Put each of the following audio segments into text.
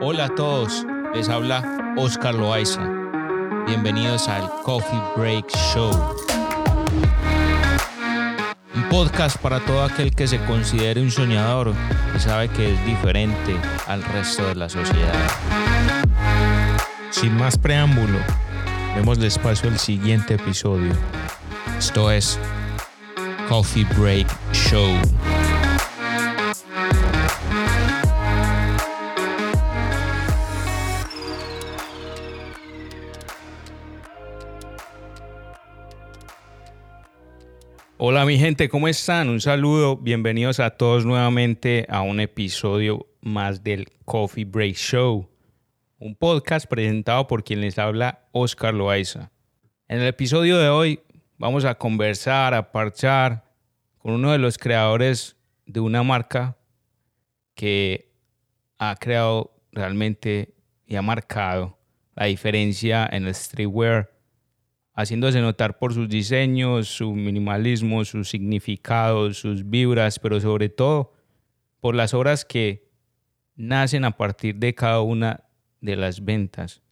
Hola a todos, les habla Oscar Loaiza. Bienvenidos al Coffee Break Show. Un podcast para todo aquel que se considere un soñador y sabe que es diferente al resto de la sociedad. Sin más preámbulo, demos espacio al siguiente episodio. Esto es Coffee Break Show. Hola mi gente, ¿cómo están? Un saludo, bienvenidos a todos nuevamente a un episodio más del Coffee Break Show, un podcast presentado por quien les habla Oscar Loaiza. En el episodio de hoy vamos a conversar, a parchar con uno de los creadores de una marca que ha creado realmente y ha marcado la diferencia en el streetwear haciéndose notar por sus diseños, su minimalismo, sus significados, sus vibras, pero sobre todo por las obras que nacen a partir de cada una de las ventas,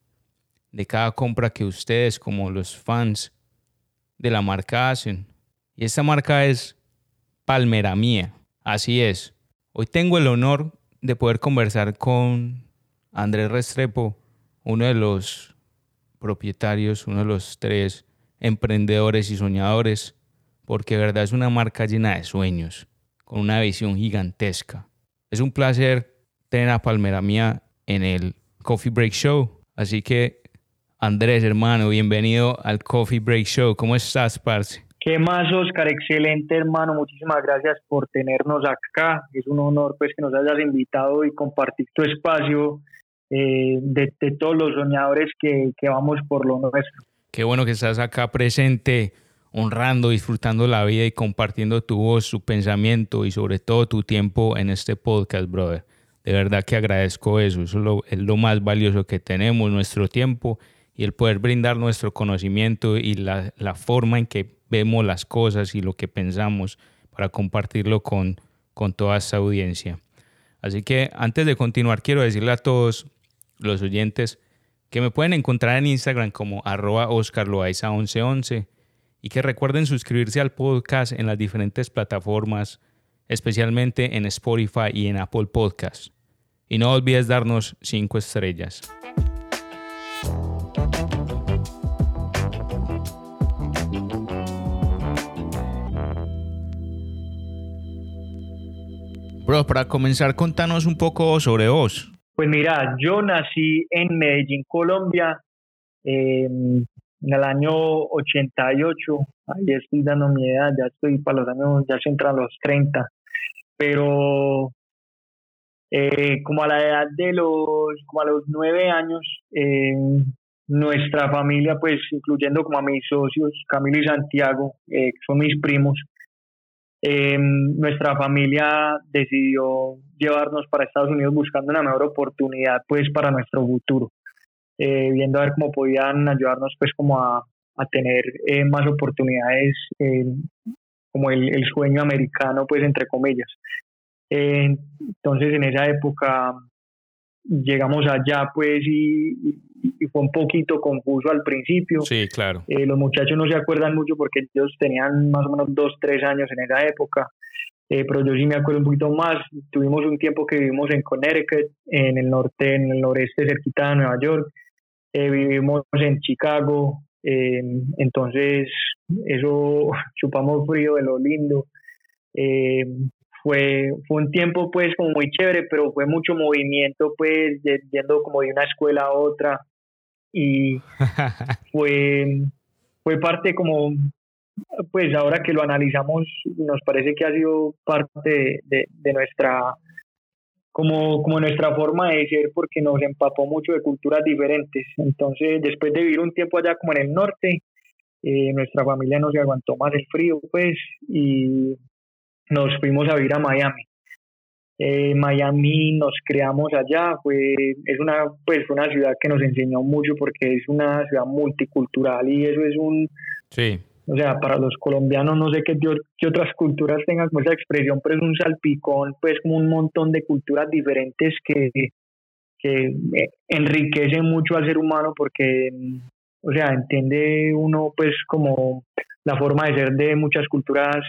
de cada compra que ustedes como los fans de la marca hacen. Y esta marca es Palmera Mía. Así es. Hoy tengo el honor de poder conversar con Andrés Restrepo, uno de los propietarios, uno de los tres emprendedores y soñadores, porque de verdad es una marca llena de sueños, con una visión gigantesca. Es un placer tener a Palmera Mía en el Coffee Break Show. Así que, Andrés, hermano, bienvenido al Coffee Break Show. ¿Cómo estás, parce? ¿Qué más, Oscar? Excelente, hermano. Muchísimas gracias por tenernos acá. Es un honor pues que nos hayas invitado y compartir tu espacio eh, de, todos los soñadores que, que vamos por lo nuestro. Qué bueno que estás acá presente, honrando, disfrutando la vida y compartiendo tu voz, tu pensamiento y sobre todo tu tiempo en este podcast, brother. De verdad que agradezco eso. Eso es lo, más valioso que tenemos, nuestro tiempo y el poder brindar nuestro conocimiento y la, la forma en que vemos las cosas y lo que pensamos para compartirlo con, con toda esta audiencia. Así que antes de continuar, quiero decirle a todos los oyentes que me pueden encontrar en Instagram como arroba oscarloaiza1111 y que recuerden suscribirse al podcast en las diferentes plataformas, especialmente en Spotify y en Apple Podcasts. Y no olvides darnos 5 estrellas. Bro, para comenzar, contanos un poco sobre vos. Pues mira, yo nací en Medellín, Colombia, en el año 88. Ahí estoy dando mi edad, ya estoy para los años, ya se entran los 30. Pero eh, como a la edad de los, como a los nueve años, eh, nuestra familia, pues incluyendo como a mis socios, Camilo y Santiago, eh, que son mis primos, Em, nuestra familia decidió llevarnos para Estados Unidos buscando una mejor oportunidad pues para nuestro futuro, eh, viendo a ver cómo podían ayudarnos pues como a, a tener eh, más oportunidades como el, el, sueño americano pues entre comillas. entonces en esa época llegamos allá pues y, fue un poquito confuso al principio. Sí, claro. Eh, los muchachos no se acuerdan mucho porque ellos tenían más o menos dos, tres años en esa época, eh, pero yo sí me acuerdo un poquito más. Tuvimos un tiempo que vivimos en Connecticut, en el norte, en el noreste cerquita de Nueva York. Eh, vivimos en Chicago, entonces eso chupamos frío de lo lindo fue, fue un tiempo pues como muy chévere, pero fue mucho movimiento pues yendo como de una escuela a otra y fue, fue parte como, pues ahora que lo analizamos, nos parece que ha sido parte de, nuestra, como, como nuestra forma de ser porque nos empapó mucho de culturas diferentes. Entonces, después de vivir un tiempo allá como en el norte, eh, nuestra familia no se aguantó más el frío, pues, y nos fuimos a vivir a Miami. Eh, Miami nos creamos allá, fue, es una, pues, una ciudad que nos enseñó mucho porque es una ciudad multicultural y eso es un, sí. O sea, para los colombianos no sé qué, qué otras culturas tengan como esa expresión, pero es un salpicón, pues como un montón de culturas diferentes que, que eh, enriquece mucho al ser humano porque, o sea, entiende uno pues como la forma de ser de muchas culturas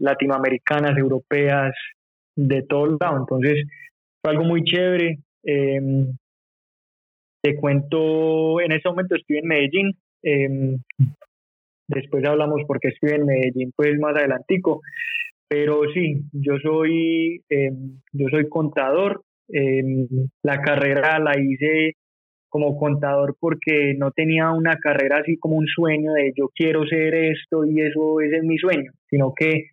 latinoamericanas, europeas, de todo lado. Entonces, fue algo muy chévere. Em, te cuento, en este momento estoy en Medellín. Em, después hablamos porque estoy en Medellín, pues más adelantico. Pero sí, yo soy, em, yo soy contador. la carrera la hice como contador porque no tenía una carrera así como un sueño de yo quiero ser esto y eso ese es mi sueño, sino que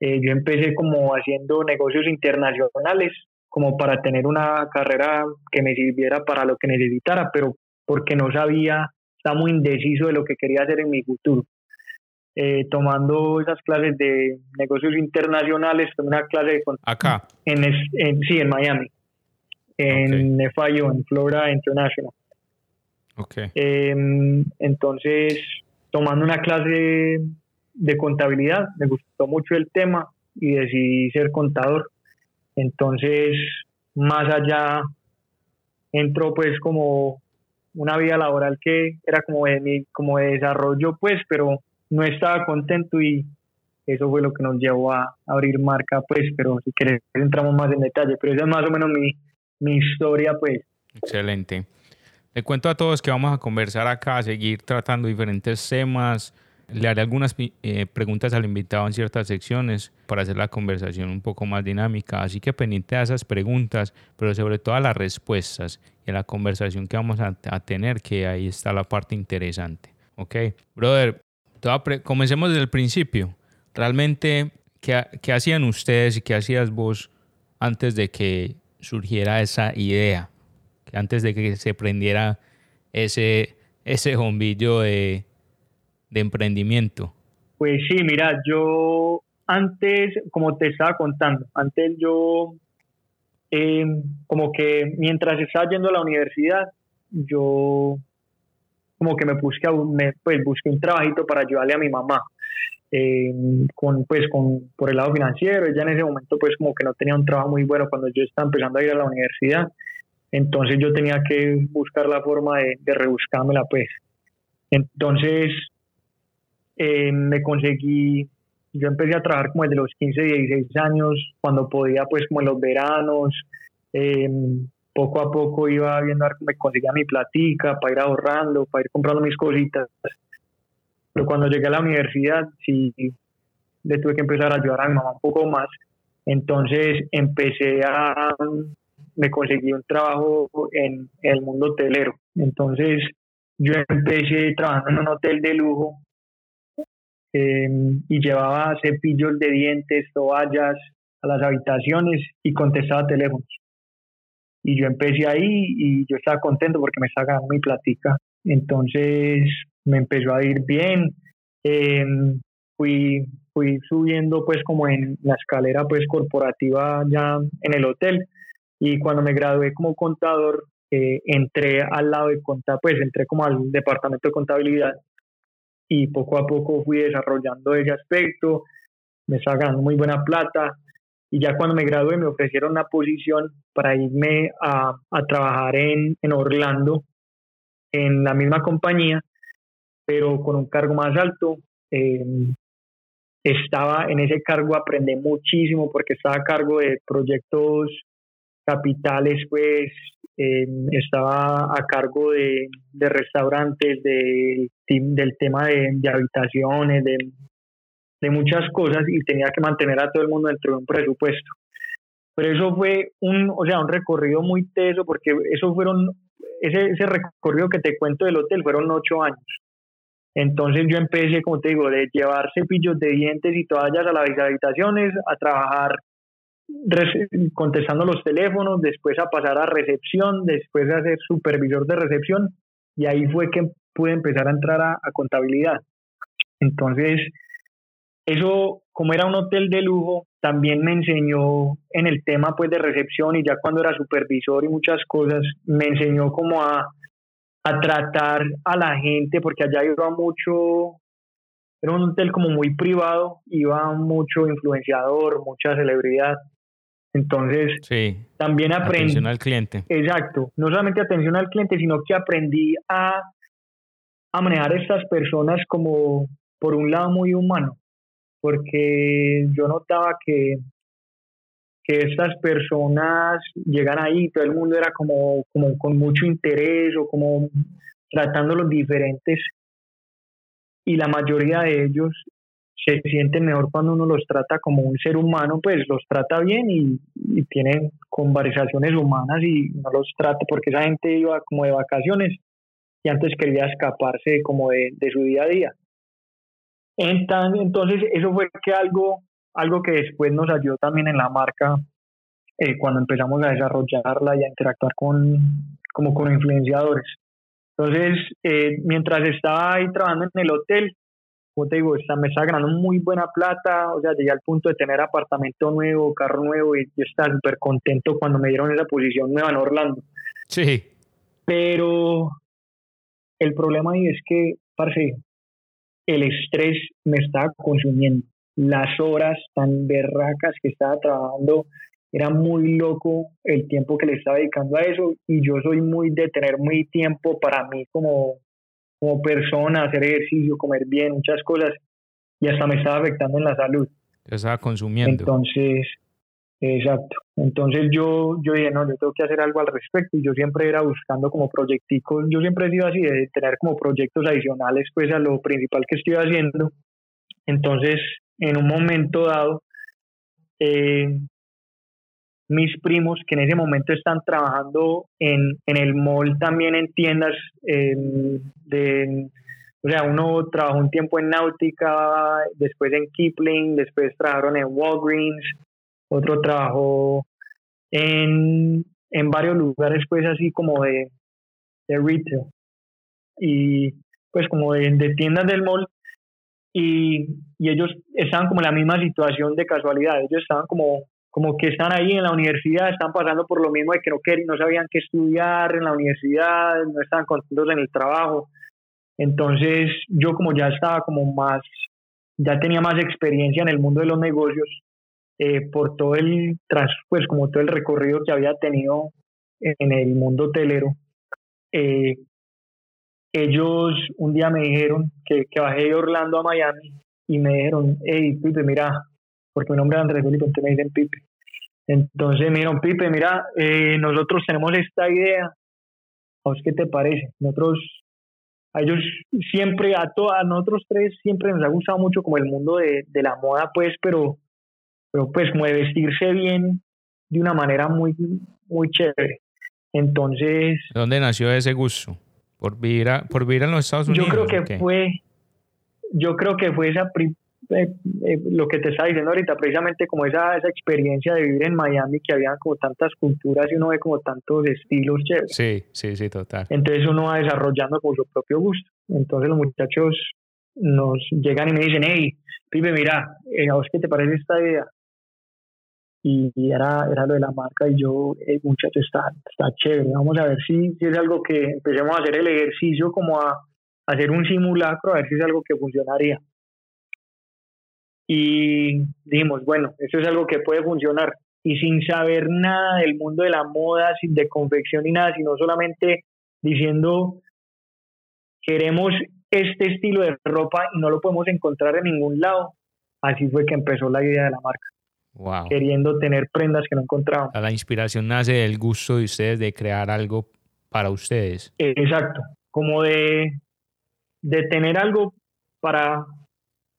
eh, yo empecé como haciendo negocios internacionales, como para tener una carrera que me sirviera para lo que necesitara, pero porque no sabía, estaba muy indeciso de lo que quería hacer en mi futuro. Eh, tomando esas clases de negocios internacionales, tomé una clase de acá en, en sí en Miami, en FIU, en Florida International. Okay. Em, entonces, tomando una clase de contabilidad, me gustó mucho el tema y decidí ser contador. Entonces, más allá, entró pues como una vida laboral que era como de, mi, como de desarrollo, pues, pero no estaba contento y eso fue lo que nos llevó a abrir marca, pues, pero si quieres entramos más en detalle, pero esa es más o menos mi, mi historia, pues. Excelente. Le cuento a todos que vamos a conversar acá, a seguir tratando diferentes temas, le haré algunas eh, preguntas al invitado en ciertas secciones para hacer la conversación un poco más dinámica, así que pendiente a esas preguntas, pero sobre todo a las respuestas y a la conversación que vamos a, tener, que ahí está la parte interesante. ¿Ok? Brother, comencemos desde el principio. Realmente, ¿qué, ¿qué hacían ustedes y qué hacías vos antes de que surgiera esa idea? Antes de que se prendiera ese, ese bombillo de de emprendimiento? Pues sí, mira, yo antes, como te estaba contando, antes yo, em, como que mientras estaba yendo a la universidad, yo como que me busqué, me, pues busqué un trabajito para ayudarle a mi mamá. Em, con pues con por el lado financiero ella en ese momento pues como que no tenía un trabajo muy bueno cuando yo estaba empezando a ir a la universidad entonces yo tenía que buscar la forma de, de rebuscármela pues entonces eh, me conseguí, yo empecé a trabajar como desde los 15, 16 años, cuando podía, pues como en los veranos, eh, poco a poco iba viendo me conseguía mi platica para ir ahorrando, para ir comprando mis cositas. Pero cuando llegué a la universidad, sí, le tuve que empezar a ayudar a mi mamá un poco más. Entonces empecé a, me conseguí un trabajo en el mundo hotelero. Entonces yo empecé trabajando en un hotel de lujo Em, y llevaba cepillos de dientes, toallas a las habitaciones y contestaba teléfonos. Y yo empecé ahí y yo estaba contento porque me estaba ganando mi platica. Entonces me empezó a ir bien. Em, fui, fui subiendo pues como en la escalera pues corporativa ya en el hotel. Y cuando me gradué como contador, eh, entré al lado de contar, pues entré como al departamento de contabilidad y poco a poco fui desarrollando ese aspecto, me estaba ganando muy buena plata y ya cuando me gradué me ofrecieron una posición para irme a, a trabajar en, en Orlando, en la misma compañía, pero con un cargo más alto. Em, estaba en ese cargo, aprendí muchísimo porque estaba a cargo de proyectos capitales, pues Em, estaba a cargo de, de restaurantes, de, del tema de, de habitaciones, de, de, muchas cosas y tenía que mantener a todo el mundo dentro de un presupuesto. Pero eso fue un, o sea, un recorrido muy teso porque eso fueron, ese, ese recorrido que te cuento del hotel fueron ocho años. Entonces yo empecé, como te digo, de llevar cepillos de dientes y toallas a las habitaciones, a trabajar contestando los teléfonos, después a pasar a recepción, después a ser supervisor de recepción y ahí fue que pude empezar a entrar a, contabilidad. Entonces, eso, como era un hotel de lujo, también me enseñó en el tema pues de recepción y ya cuando era supervisor y muchas cosas, me enseñó como a, a tratar a la gente, porque allá iba mucho, era un hotel como muy privado, iba mucho influenciador, mucha celebridad. Entonces, Sí. también aprendí. Atención al cliente. Exacto, no solamente atención al cliente, sino que aprendí a, a manejar a estas personas como por un lado muy humano, porque yo notaba que, que estas personas llegan ahí, todo el mundo era como, como con mucho interés o como tratando los diferentes y la mayoría de ellos se sienten mejor cuando uno los trata como un ser humano, pues los trata bien y, y tienen conversaciones humanas y no los trata porque esa gente iba como de vacaciones y antes quería escaparse como de, de su día a día. Entonces, eso fue que algo, algo que después nos ayudó también en la marca eh, cuando empezamos a desarrollarla y a interactuar con, como con influenciadores. Entonces, eh, mientras estaba ahí trabajando en el hotel, como te digo, me estaba ganando muy buena plata, o sea, llegué al punto de tener apartamento nuevo, carro nuevo y yo estaba súper contento cuando me dieron esa posición nueva en Orlando. Sí. Pero el problema ahí es que, parce, el estrés me estaba consumiendo. Las horas tan berracas que estaba trabajando, era muy loco el tiempo que le estaba dedicando a eso y yo soy muy de tener muy tiempo para mí como, como persona, hacer ejercicio, comer bien, muchas cosas y hasta me estaba afectando en la salud. Te estaba consumiendo. Entonces, exacto. Entonces yo, yo dije, no, yo tengo que hacer algo al respecto y yo siempre era buscando como proyecticos, yo siempre he sido así, de tener como proyectos adicionales pues a lo principal que estoy haciendo. Entonces, en un momento dado, eh, mis primos que en ese momento están trabajando en, en el mall también en tiendas de o sea, uno trabajó un tiempo en Náutica, después en Kipling, después trabajaron en Walgreens, otro trabajó en, en varios lugares, pues así como de, de retail y pues como de, de tiendas del mall. Y, y ellos estaban como en la misma situación de casualidad, ellos estaban como, como que están ahí en la universidad, están pasando por lo mismo de que no, querían, no sabían qué estudiar en la universidad, no estaban contentos en el trabajo. Entonces yo como ya estaba como más, ya tenía más experiencia en el mundo de los negocios, eh, por todo el, tras, pues como todo el recorrido que había tenido en el mundo hotelero, eh, ellos un día me dijeron que, que bajé de Orlando a Miami y me dijeron, hey Pipe, mira, porque mi nombre es Andrés Felipe, entonces me dicen Pipe. Entonces me dijeron, Pipe, mira, eh, nosotros tenemos esta idea, ¿a vos qué te parece? Nosotros a ellos siempre, a, to, a nosotros tres siempre nos ha gustado mucho como el mundo de, de, la moda, pues, pero, pero pues como de vestirse bien de una manera muy, muy chévere. Entonces... ¿Dónde nació ese gusto? ¿Por vivir, a, por vivir en los Estados Unidos? Yo creo que fue, yo creo que fue esa, eh, eh, lo que te estaba diciendo ahorita, precisamente como esa, esa experiencia de vivir en Miami, que había como tantas culturas y uno ve como tantos estilos chéveres. Sí, sí, sí, total. Entonces uno va desarrollando con su propio gusto. Entonces los muchachos nos llegan y me dicen, hey, Pipe, mira, eh, ¿a vos qué te parece esta idea? Y, era, era lo de la marca y yo, hey, muchachos, está, está chévere, vamos a ver si, si es algo que empecemos a hacer el ejercicio como a, a hacer un simulacro, a ver si es algo que funcionaría y dijimos, bueno, eso es algo que puede funcionar. Y sin saber nada del mundo de la moda, sin de confección ni nada, sino solamente diciendo, queremos este estilo de ropa y no lo podemos encontrar en ningún lado. Así fue que empezó la idea de la marca. Wow. Queriendo tener prendas que no encontrábamos. La inspiración nace del gusto de ustedes de crear algo para ustedes. Exacto, como de, de tener algo para,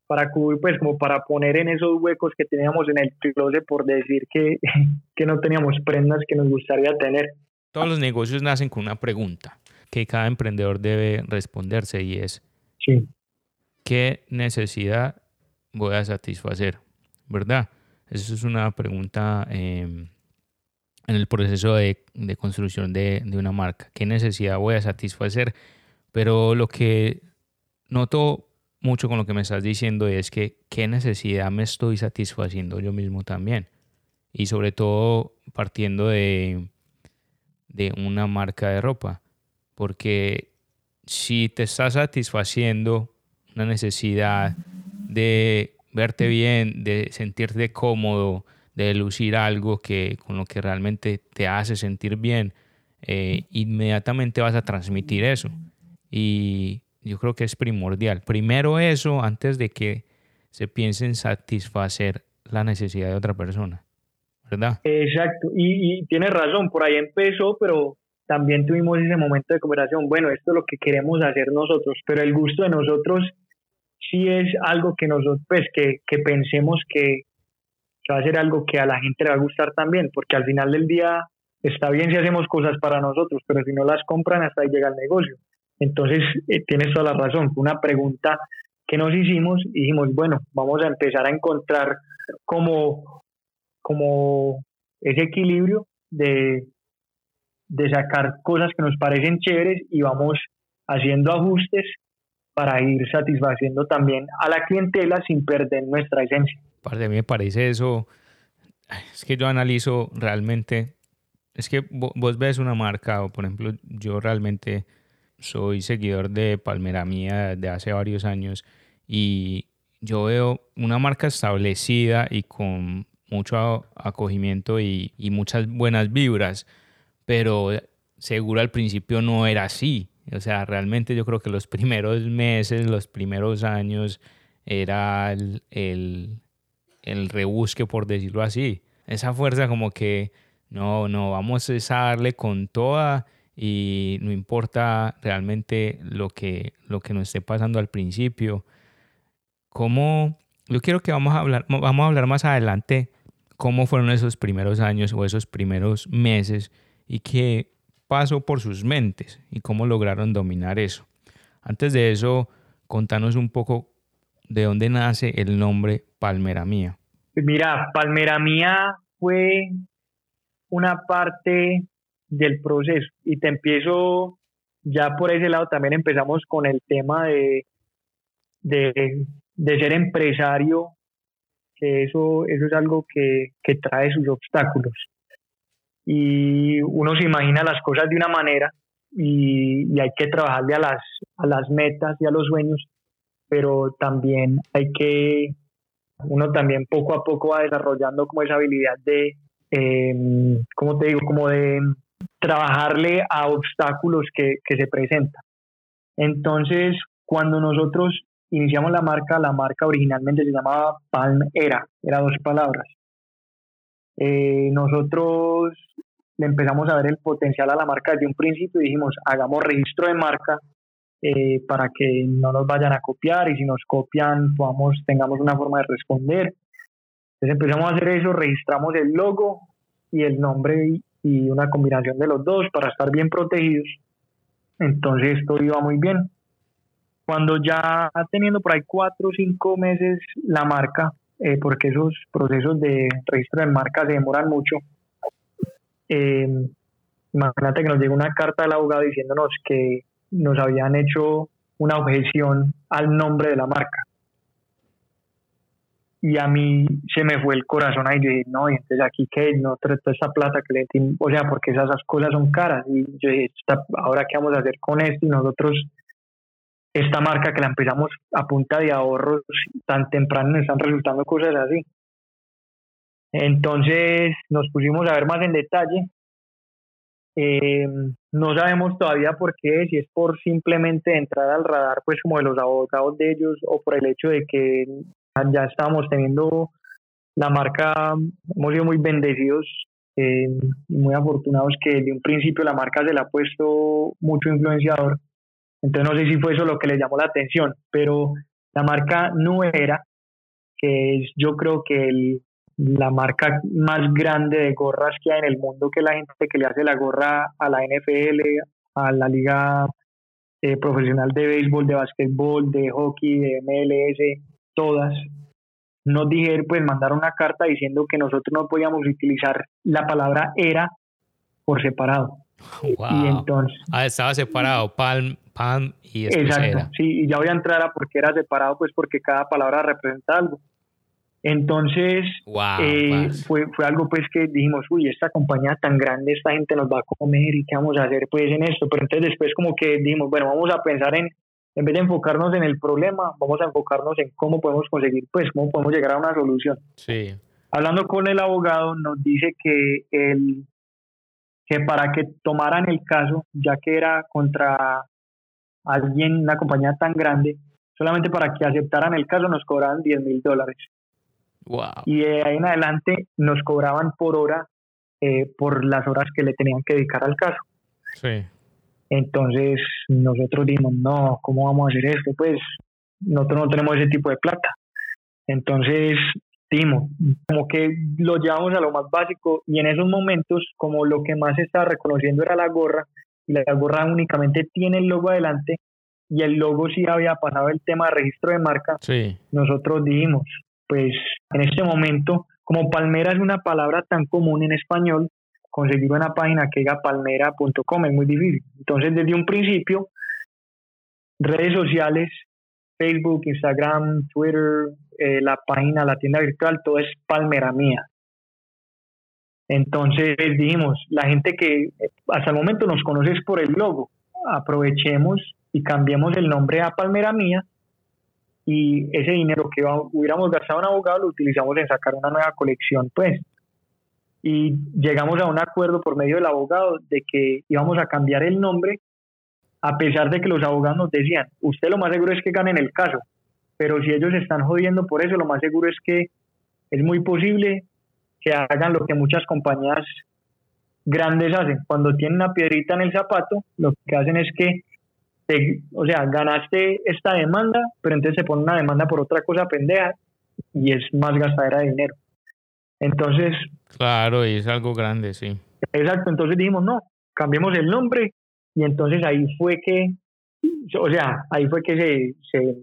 para cubrir, pues como para poner en esos huecos que teníamos en el closet por decir que, que no teníamos prendas que nos gustaría tener. Todos los negocios nacen con una pregunta que cada emprendedor debe responderse y es, sí. ¿qué necesidad voy a satisfacer? ¿Verdad? Esa es una pregunta eh, en el proceso de, de construcción de, de una marca. ¿Qué necesidad voy a satisfacer? Pero lo que noto mucho con lo que me estás diciendo es que qué necesidad me estoy satisfaciendo yo mismo también. Y sobre todo partiendo de, de una marca de ropa. Porque si te está satisfaciendo una necesidad de verte bien, de sentirte cómodo, de lucir algo que, con lo que realmente te hace sentir bien, eh, inmediatamente vas a transmitir eso. Y yo creo que es primordial. Primero eso antes de que se piense en satisfacer la necesidad de otra persona. ¿Verdad? Exacto. Y, y tienes razón, por ahí empezó, pero también tuvimos ese momento de conversación. Bueno, esto es lo que queremos hacer nosotros, pero el gusto de nosotros sí es algo que nosotros, pues, que, que pensemos que, que va a ser algo que a la gente le va a gustar también, porque al final del día está bien si hacemos cosas para nosotros, pero si no las compran, hasta ahí llega el negocio. Entonces, eh, tienes toda la razón. Una pregunta que nos hicimos, dijimos, bueno, vamos a empezar a encontrar como, como ese equilibrio de, de sacar cosas que nos parecen chéveres y vamos haciendo ajustes para ir satisfaciendo también a la clientela sin perder nuestra esencia. Para mí me parece eso, es que yo analizo realmente, es que vos ves una marca, o por ejemplo, yo realmente soy seguidor de Palmera Mía de hace varios años y yo veo una marca establecida y con mucho acogimiento y, y muchas buenas vibras, pero seguro al principio no era así. O sea, realmente yo creo que los primeros meses, los primeros años, era el, el, el rebusque, por decirlo así. Esa fuerza como que, no, no, vamos a darle con toda y no importa realmente lo que, lo que nos esté pasando al principio. ¿Cómo? Yo quiero que vamos a hablar, vamos a hablar más adelante cómo fueron esos primeros años o esos primeros meses y qué pasó por sus mentes y cómo lograron dominar eso. Antes de eso, contanos un poco de dónde nace el nombre Palmera Mía. Mira, Palmera Mía fue una parte del proceso y te empiezo ya por ese lado también empezamos con el tema de, de, ser empresario, que eso, eso es algo que, que trae sus obstáculos y uno se imagina las cosas de una manera y, hay que trabajarle a las, a las metas y a los sueños, pero también hay que, uno también poco a poco va desarrollando como esa habilidad de, eh, ¿cómo te digo? Como de trabajarle a obstáculos que, que se presentan. Entonces, cuando nosotros iniciamos la marca, la marca originalmente se llamaba Palm Era, era dos palabras. Eh, nosotros le empezamos a ver el potencial a la marca desde un principio y dijimos, hagamos registro de marca eh, para que no nos vayan a copiar y si nos copian podamos, tengamos una forma de responder. Entonces empezamos a hacer eso, registramos el logo y el nombre y, una combinación de los dos para estar bien protegidos. Entonces esto iba muy bien. Cuando ya teniendo por ahí cuatro o cinco meses la marca, eh, porque esos procesos de registro de marca se demoran mucho. Eh, imagínate que nos llegó una carta del abogado diciéndonos que nos habían hecho una objeción al nombre de la marca. Y a mí se me fue el corazón ahí, yo dije, no, y entonces aquí que no toda esa plata que le o sea, porque esas, esas cosas son caras. Y yo dije, ahora qué vamos a hacer con esto, y nosotros esta marca que la empezamos a punta de ahorros tan temprano nos están resultando cosas así. Entonces nos pusimos a ver más en detalle. Eh, no sabemos todavía por qué, si es por simplemente entrar al radar, pues como de los abogados de ellos, o por el hecho de que ya estábamos teniendo la marca, hemos sido muy bendecidos eh, muy afortunados que de un principio la marca se le ha puesto mucho influenciador. Entonces no sé si fue eso lo que le llamó la atención, pero la marca Nuera, que es yo creo que la marca más grande de gorras que hay en el mundo, que la gente que le hace la gorra a la NFL, a la liga eh, profesional de béisbol, de básquetbol, de hockey, de MLS, todas, nos dijeron, pues mandaron una carta diciendo que nosotros no podíamos utilizar la palabra era por separado. Y entonces, ah, estaba separado, Palm, Palm y Exacto, sí, y ya voy a entrar a por qué era separado, pues porque cada palabra representa algo. Entonces, eh, fue, fue algo pues que dijimos, uy, esta compañía tan grande, esta gente nos va a comer y qué vamos a hacer pues en esto. Pero entonces después como que dijimos, bueno, vamos a pensar en, en vez de enfocarnos en el problema, vamos a enfocarnos en cómo podemos conseguir, pues, cómo podemos llegar a una solución. Sí. hablando con el abogado, nos dice que, el, que para que tomaran el caso, ya que era contra alguien, una compañía tan grande, solamente para que aceptaran el caso nos cobraban 10 mil dólares. Y de ahí en adelante nos cobraban por hora, eh, por las horas que le tenían que dedicar al caso. Sí. Entonces nosotros dijimos, no, ¿cómo vamos a hacer esto? Pues nosotros no tenemos ese tipo de plata. Entonces, dimos, como que lo llevamos a lo más básico y en esos momentos, como lo que más se estaba reconociendo era la gorra, y la gorra únicamente tiene el logo adelante, y el logo sí había pasado el tema de registro de marca, sí. nosotros dijimos, pues en este momento, como palmera es una palabra tan común en español, conseguir una página que diga palmera.com es muy difícil. Entonces, desde un principio, redes sociales, Facebook, Instagram, Twitter, eh, la página, la tienda virtual, todo es Palmera Mía. Entonces dijimos, la gente que eh, hasta el momento nos conoce es por el logo, aprovechemos y cambiemos el nombre a Palmera Mía y ese dinero que hubiéramos gastado en abogado lo utilizamos en sacar una nueva colección, pues. Y llegamos a un acuerdo por medio del abogado de que íbamos a cambiar el nombre a pesar de que los abogados nos decían, usted lo más seguro es que ganen el caso, pero si ellos están jodiendo por eso, lo más seguro es que es muy posible que hagan lo que muchas compañías grandes hacen. Cuando tienen una piedrita en el zapato, lo que hacen es que, o sea, ganaste esta demanda, pero entonces se pone una demanda por otra cosa pendeja y es más gastadera de dinero. Entonces... Claro, y es algo grande, sí. Exacto, entonces dijimos, no, cambiemos el nombre y entonces ahí fue que, o sea, ahí fue que se, se,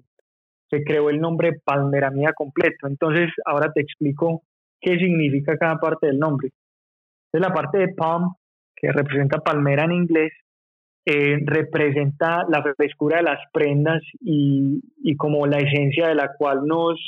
se creó el nombre Palmera Mía completo. Entonces, ahora te explico qué significa cada parte del nombre. Entonces, la parte de palm, que representa palmera en inglés, eh, representa la frescura de las prendas y, y, como la esencia de la cual nos,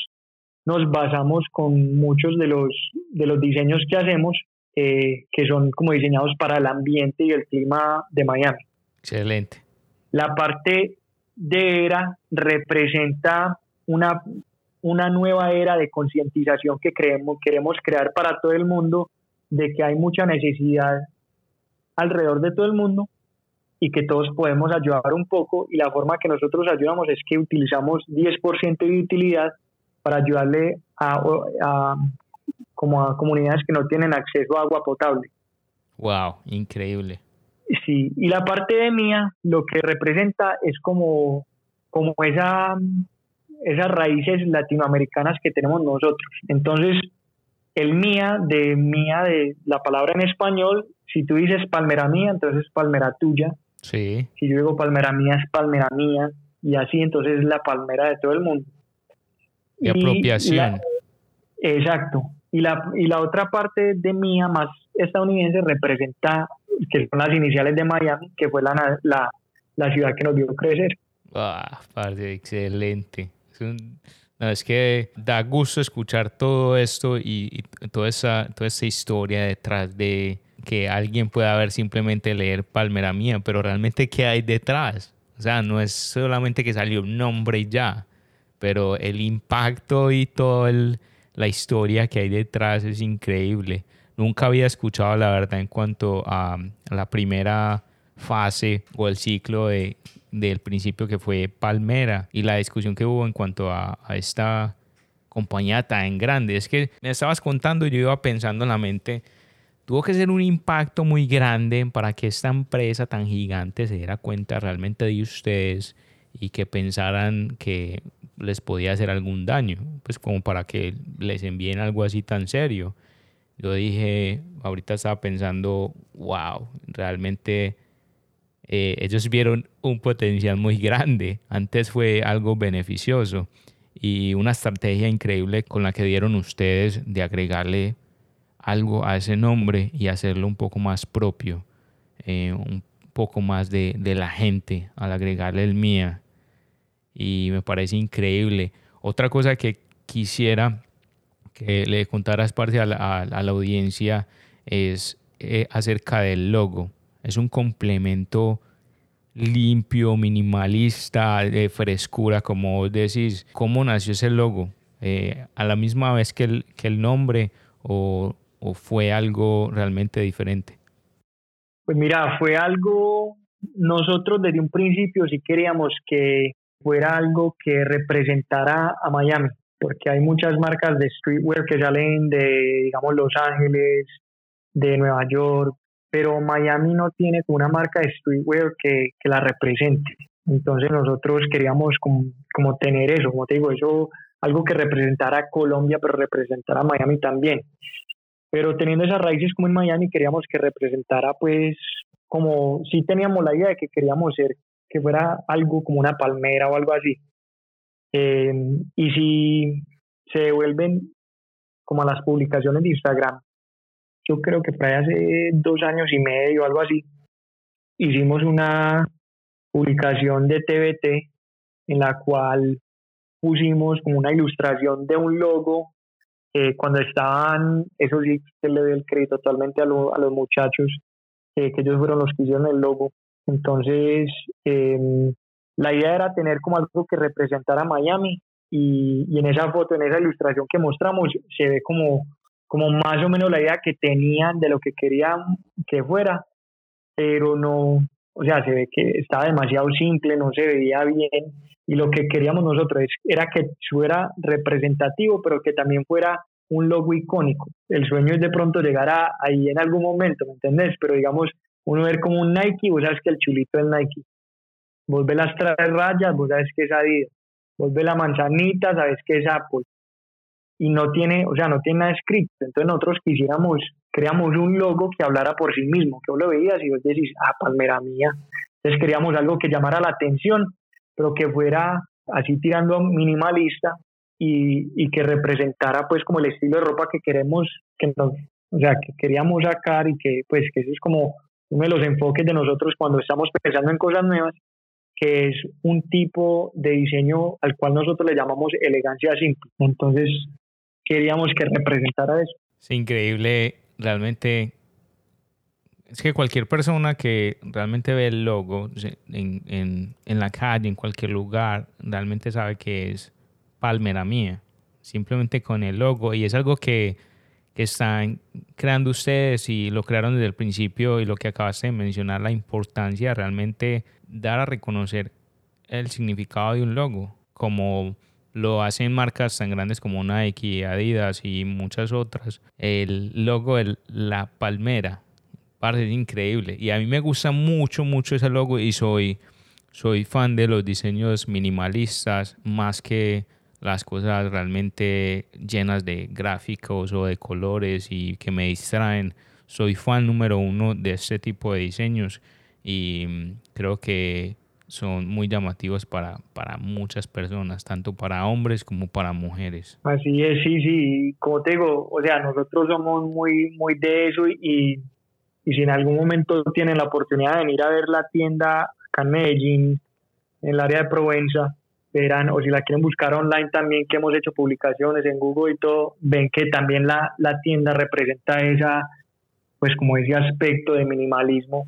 nos basamos con muchos de los, de los diseños que hacemos, eh, que son como diseñados para el ambiente y el clima de Miami. Excelente. La parte de era representa una, una nueva era de concientización que creemos, queremos crear para todo el mundo de que hay mucha necesidad alrededor de todo el mundo y que todos podemos ayudar un poco y la forma que nosotros ayudamos es que utilizamos 10% de utilidad para ayudarle a, a, como a comunidades que no tienen acceso a agua potable. Wow, increíble. Sí, y la parte de mía lo que representa es como, como esa, esas raíces latinoamericanas que tenemos nosotros. Entonces, el mía, de mía, de la palabra en español, si tú dices palmera mía, entonces es palmera tuya. Sí. Si yo digo palmera mía, es palmera mía. Y así, entonces es la palmera de todo el mundo. Y, apropiación. exacto. Y la, y la otra parte de mía, más estadounidense, representa que son las iniciales de Miami, que fue la, la, la ciudad que nos vio crecer. Ah, padre, excelente. Es, no, es que da gusto escuchar todo esto y, toda, esa, toda esa historia detrás de que alguien pueda ver simplemente leer Palmera Mía, pero realmente qué hay detrás. O sea, no es solamente que salió un nombre y ya, pero el impacto y toda la historia que hay detrás es increíble. Nunca había escuchado la verdad en cuanto a la primera fase o el ciclo de, del principio que fue Palmera y la discusión que hubo en cuanto a, esta compañía tan grande. Es que me estabas contando yo iba pensando en la mente, tuvo que ser un impacto muy grande para que esta empresa tan gigante se diera cuenta realmente de ustedes y que pensaran que les podía hacer algún daño, pues como para que les envíen algo así tan serio yo dije, ahorita estaba pensando, wow, realmente eh, ellos vieron un potencial muy grande. Antes fue algo beneficioso y una estrategia increíble con la que dieron ustedes de agregarle algo a ese nombre y hacerlo un poco más propio, eh, un poco más de, de, la gente al agregarle el mía. Y me parece increíble. Otra cosa que quisiera que le contaras parte a la, audiencia es eh, acerca del logo. Es un complemento limpio, minimalista, de frescura, como vos decís. ¿Cómo nació ese logo? Eh, a la misma vez que el, que el nombre o, o fue algo realmente diferente? Pues mira, fue algo, nosotros desde un principio sí queríamos que fuera algo que representara a Miami, porque hay muchas marcas de streetwear que salen de, digamos, Los Ángeles, de Nueva York, pero Miami no tiene una marca de streetwear que, que la represente. Entonces nosotros queríamos como, como, tener eso, como te digo, eso, algo que representara a Colombia, pero representara a Miami también. Pero teniendo esas raíces como en Miami, queríamos que representara pues como, sí teníamos la idea de que queríamos ser, que fuera algo como una palmera o algo así. Eh, y si se devuelven como a las publicaciones de Instagram, yo creo que fue hace dos años y medio, algo así, hicimos una publicación de TBT en la cual pusimos como una ilustración de un logo. Eh, cuando estaban, eso sí, se le doy el crédito totalmente a, a los muchachos, eh, que ellos fueron los que hicieron el logo. Entonces, em, la idea era tener como algo que representara Miami y, y, en esa foto, en esa ilustración que mostramos, se ve como como más o menos la idea que tenían de lo que querían que fuera, pero no, o sea, se ve que estaba demasiado simple, no se veía bien, y lo que queríamos nosotros era que fuera representativo, pero que también fuera un logo icónico. El sueño es de pronto llegar a, ahí en algún momento, ¿me entendés? Pero digamos, uno ver como un Nike, vos sabes que el chulito es Nike. Vos ves las tres rayas, vos sabes que es Adidas. Vos ves la manzanita, sabes que es Apple y no tiene, o sea, no tiene nada escrito. Entonces nosotros quisiéramos, creamos un logo que hablara por sí mismo, que vos lo veías y vos decís, ah, palmera mía. Entonces queríamos algo que llamara la atención, pero que fuera así tirando minimalista y, y que representara pues como el estilo de ropa que queremos, que nos, o sea, que queríamos sacar y que pues que ese es como uno de los enfoques de nosotros cuando estamos pensando en cosas nuevas, que es un tipo de diseño al cual nosotros le llamamos elegancia simple. Entonces, queríamos que representara eso. Es increíble, realmente. Es que cualquier persona que realmente ve el logo en, en, en la calle, en cualquier lugar, realmente sabe que es Palmera Mía. Simplemente con el logo. Y es algo que, que están creando ustedes y lo crearon desde el principio. Y lo que acabaste de mencionar, la importancia de realmente dar a reconocer el significado de un logo. Como lo hacen marcas tan grandes como Nike, Adidas y muchas otras. El logo de la palmera parece increíble y a mí me gusta mucho, mucho ese logo y soy, soy fan de los diseños minimalistas más que las cosas realmente llenas de gráficos o de colores y que me distraen. Soy fan número uno de este tipo de diseños y mm, creo que son muy llamativos para, para muchas personas, tanto para hombres como para mujeres. Así es, sí, sí, como te digo, o sea, nosotros somos muy, muy de eso y, y si en algún momento tienen la oportunidad de venir a ver la tienda acá en Medellín, en el área de Provenza, verán, o si la quieren buscar online también, que hemos hecho publicaciones en Google y todo, ven que también la, la tienda representa esa, pues como ese aspecto de minimalismo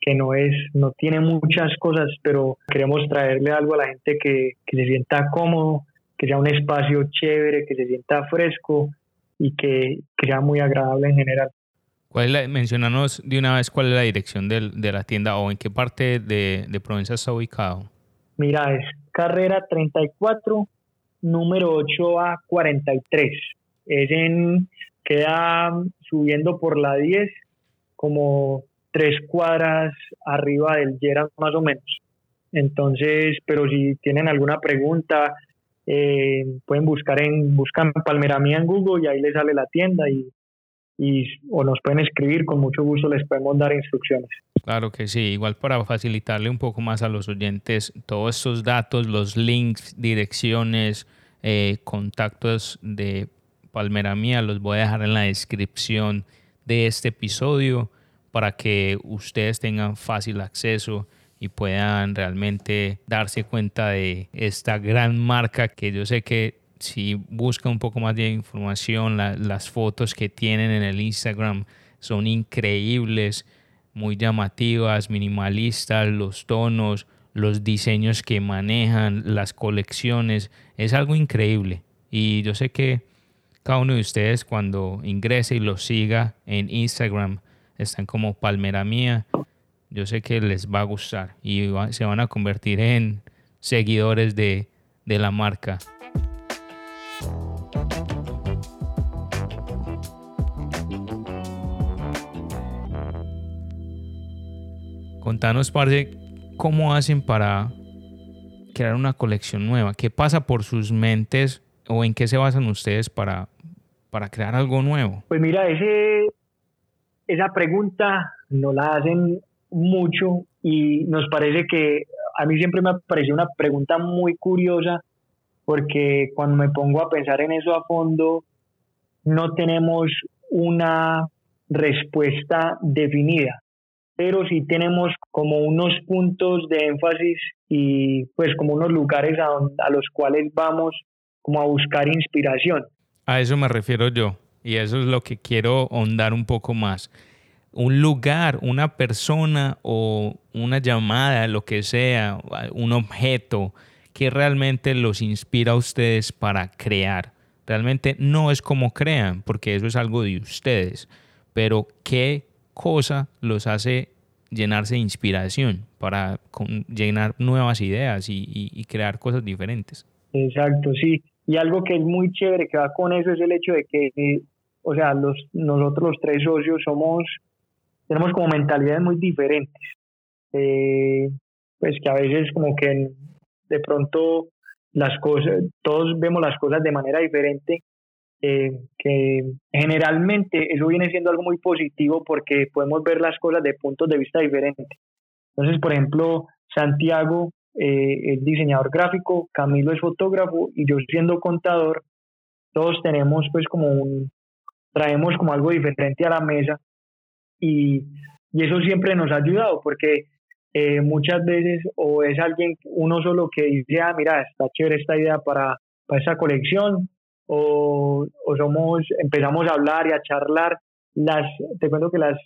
que no es, no tiene muchas cosas, pero queremos traerle algo a la gente que, que se sienta cómodo, que sea un espacio chévere, que se sienta fresco y que, que sea muy agradable en general. ¿Cuál es la, mencionanos de una vez cuál es la dirección del, de la tienda o en qué parte de, de Provenza está ubicado. Mira, es carrera 34, número 8A 43. Es en, queda subiendo por la 10, como tres cuadras arriba del Gerard más o menos. Entonces, pero si tienen alguna pregunta, eh, pueden buscar en, buscan Palmera Mía en Google y ahí les sale la tienda y, y, o nos pueden escribir, con mucho gusto les podemos dar instrucciones. Claro que sí, igual para facilitarle un poco más a los oyentes todos estos datos, los links, direcciones, eh, contactos de Palmera Mía, los voy a dejar en la descripción de este episodio para que ustedes tengan fácil acceso y puedan realmente darse cuenta de esta gran marca que yo sé que si buscan un poco más de información, las fotos que tienen en el Instagram son increíbles, muy llamativas, minimalistas, los tonos, los diseños que manejan, las colecciones, es algo increíble. Y yo sé que cada uno de ustedes cuando ingrese y los siga en Instagram, están como Palmera Mía. Yo sé que les va a gustar y se van a convertir en seguidores de, de la marca. Contanos, parce, cómo hacen para crear una colección nueva. ¿Qué pasa por sus mentes o en qué se basan ustedes para, para crear algo nuevo? Pues mira, ese, esa pregunta nos la hacen mucho y nos parece que a mí siempre me ha parecido una pregunta muy curiosa porque cuando me pongo a pensar en eso a fondo, no tenemos una respuesta definida pero sí tenemos como unos puntos de énfasis y pues como unos lugares a, a los cuales vamos como a buscar inspiración. A eso me refiero yo y eso es lo que quiero ahondar un poco más. Un lugar, una persona o una llamada, lo que sea, un objeto que realmente los inspira a ustedes para crear. Realmente no es como crean, porque eso es algo de ustedes, pero qué cosa los hace llenarse de inspiración para llenar nuevas ideas y, crear cosas diferentes. Exacto, sí. Y algo que es muy chévere que va con eso es el hecho de que, o sea, los, nosotros los tres socios somos, tenemos como mentalidades muy diferentes. Eh, pues que a veces como que de pronto las cosas, todos vemos las cosas de manera diferente eh, que generalmente eso viene siendo algo muy positivo porque podemos ver las cosas de puntos de vista diferentes. Entonces, por ejemplo, Santiago eh, es diseñador gráfico, Camilo es fotógrafo y yo siendo contador, todos tenemos pues como un, traemos como algo diferente a la mesa y, y eso siempre nos ha ayudado porque eh, muchas veces o es alguien, uno solo que dice, ah, mira, está chévere esta idea para, para esa colección, o, somos, empezamos a hablar y a charlar. Las, te cuento que las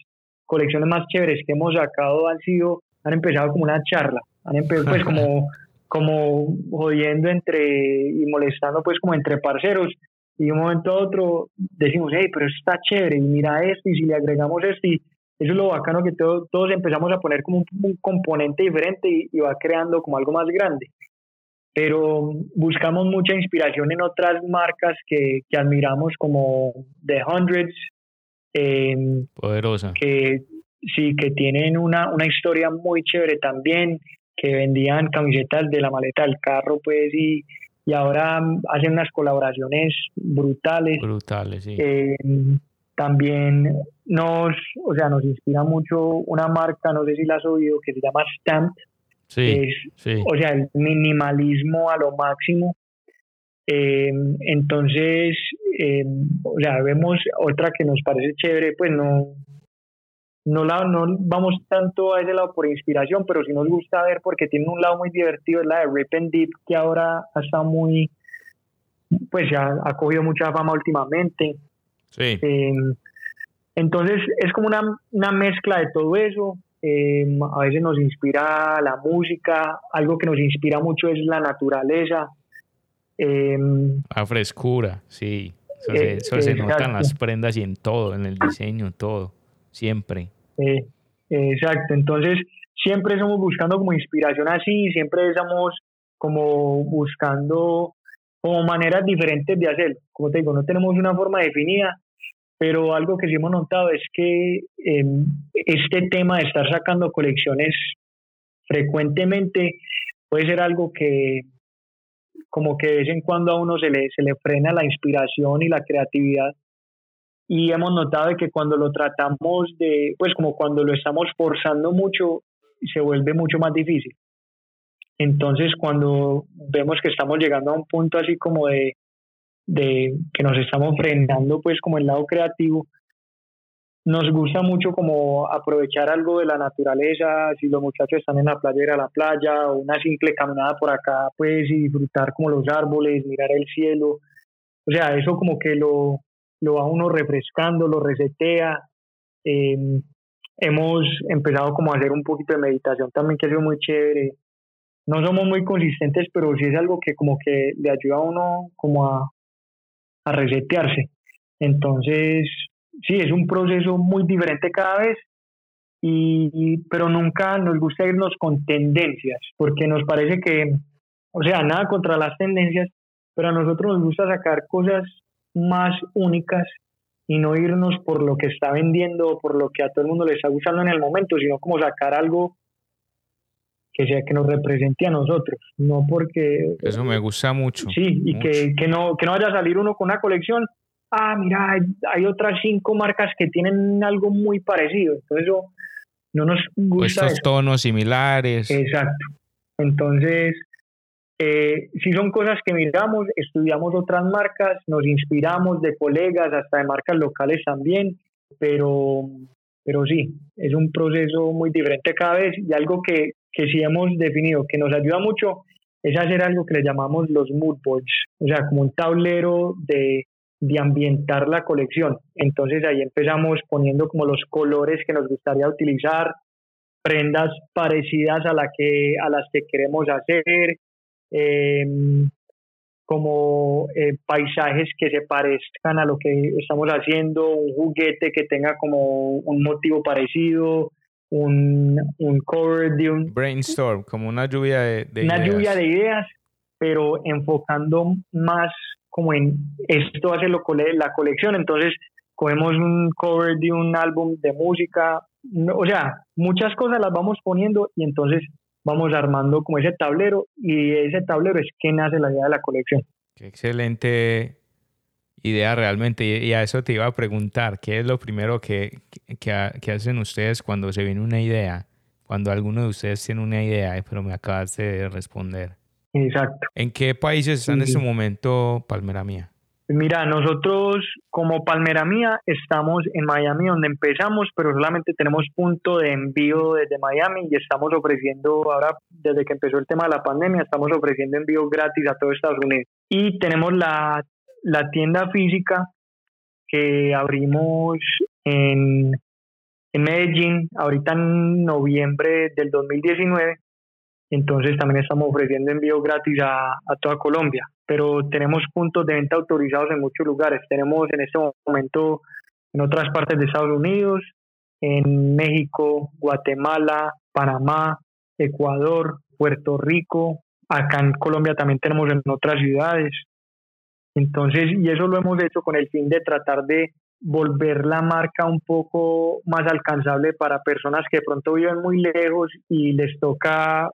colecciones más chéveres que hemos sacado han sido, han empezado como una charla, han empezado pues como, como jodiendo entre y molestando pues como entre parceros y de un momento a otro decimos, hey, pero está chévere y mira esto y si le agregamos esto y eso es lo bacano que todos empezamos a poner como un, componente diferente y, va creando como algo más grande pero buscamos mucha inspiración en otras marcas que, que admiramos como The Hundreds. Em, Poderosa. Que sí, que tienen una, una historia muy chévere también, que vendían camisetas de la maleta del carro, pues, y, y ahora hacen unas colaboraciones brutales. Brutales, sí. Em, también nos, o sea, nos inspira mucho una marca, no sé si la has oído, que se llama Stamp, Sí, O sea, el minimalismo a lo máximo. Eh, entonces, eh, o sea, vemos otra que nos parece chévere, pues no, no, la, no vamos tanto a ese lado por inspiración, pero sí nos gusta ver porque tiene un lado muy divertido, es la de Rip and Deep, que ahora está muy, pues ya ha cogido mucha fama últimamente. Sí. Eh, entonces, es como una, una mezcla de todo eso. Em, a veces nos inspira la música, algo que nos inspira mucho es la naturaleza. Em, la frescura, sí. Eso, se, eh, nota en las prendas y en todo, en el diseño, todo, siempre. Eh, exacto, entonces siempre estamos buscando como inspiración así, siempre estamos como buscando como maneras diferentes de hacerlo. Como te digo, no tenemos una forma definida, pero algo que sí hemos notado es que em, este tema de estar sacando colecciones frecuentemente puede ser algo que como que de vez en cuando a uno se le, se le frena la inspiración y la creatividad y hemos notado que cuando lo tratamos de, pues como cuando lo estamos forzando mucho, se vuelve mucho más difícil. Entonces cuando vemos que estamos llegando a un punto así como de, de que nos estamos frenando pues como el lado creativo, nos gusta mucho como aprovechar algo de la naturaleza, si los muchachos están en la playa, ir a la playa, o una simple caminada por acá, pues, y disfrutar como los árboles, mirar el cielo. O sea, eso como que lo, lo va uno refrescando, lo resetea. Em, hemos empezado como a hacer un poquito de meditación también, que ha sido muy chévere. No somos muy consistentes, pero sí es algo que como que le ayuda a uno como a, a resetearse. Entonces, sí, es un proceso muy diferente cada vez, y, pero nunca nos gusta irnos con tendencias, porque nos parece que, o sea, nada contra las tendencias, pero a nosotros nos gusta sacar cosas más únicas y no irnos por lo que está vendiendo o por lo que a todo el mundo le está gustando en el momento, sino como sacar algo que sea que nos represente a nosotros, no porque... Eso me gusta mucho. Sí, y Que, que, no, que no vaya a salir uno con una colección, ah, mira, hay, otras cinco marcas que tienen algo muy parecido, entonces eso no nos gusta... estos tonos similares. Exacto. Entonces, eh, si son cosas que miramos, estudiamos otras marcas, nos inspiramos de colegas, hasta de marcas locales también, pero, pero sí, es un proceso muy diferente cada vez y algo que, que sí hemos definido que nos ayuda mucho es hacer algo que le llamamos los mood boards, o sea, como un tablero de, de ambientar la colección. Entonces ahí empezamos poniendo como los colores que nos gustaría utilizar, prendas parecidas a, la que, a las que queremos hacer, Em, como eh, paisajes que se parezcan a lo que estamos haciendo, un juguete que tenga como un motivo parecido, un, un cover de un... Brainstorm, como una lluvia de, una lluvia de ideas, pero enfocando más como en esto hace lo, la colección, entonces cogemos un cover de un álbum de música, o sea, muchas cosas las vamos poniendo y entonces vamos armando como ese tablero y ese tablero es que nace la idea de la colección. Qué excelente idea realmente y a eso te iba a preguntar, ¿qué es lo primero que, que, hacen ustedes cuando se viene una idea? Cuando alguno de ustedes tiene una idea, pero me acabas de responder. Exacto. ¿En qué países están en este momento Palmera Mía? Mira, nosotros como Palmera Mía estamos en Miami donde empezamos, pero solamente tenemos punto de envío desde Miami y estamos ofreciendo, ahora desde que empezó el tema de la pandemia, estamos ofreciendo envío gratis a todo Estados Unidos. Y tenemos la, la tienda física que abrimos en, en Medellín, ahorita en noviembre del 2019 entonces también estamos ofreciendo envío gratis a, a, toda Colombia, pero tenemos puntos de venta autorizados en muchos lugares. Tenemos en este momento en otras partes de Estados Unidos, en México, Guatemala, Panamá, Ecuador, Puerto Rico, acá en Colombia también tenemos en otras ciudades. Entonces, y eso lo hemos hecho con el fin de tratar de volver la marca un poco más alcanzable para personas que de pronto viven muy lejos y les toca,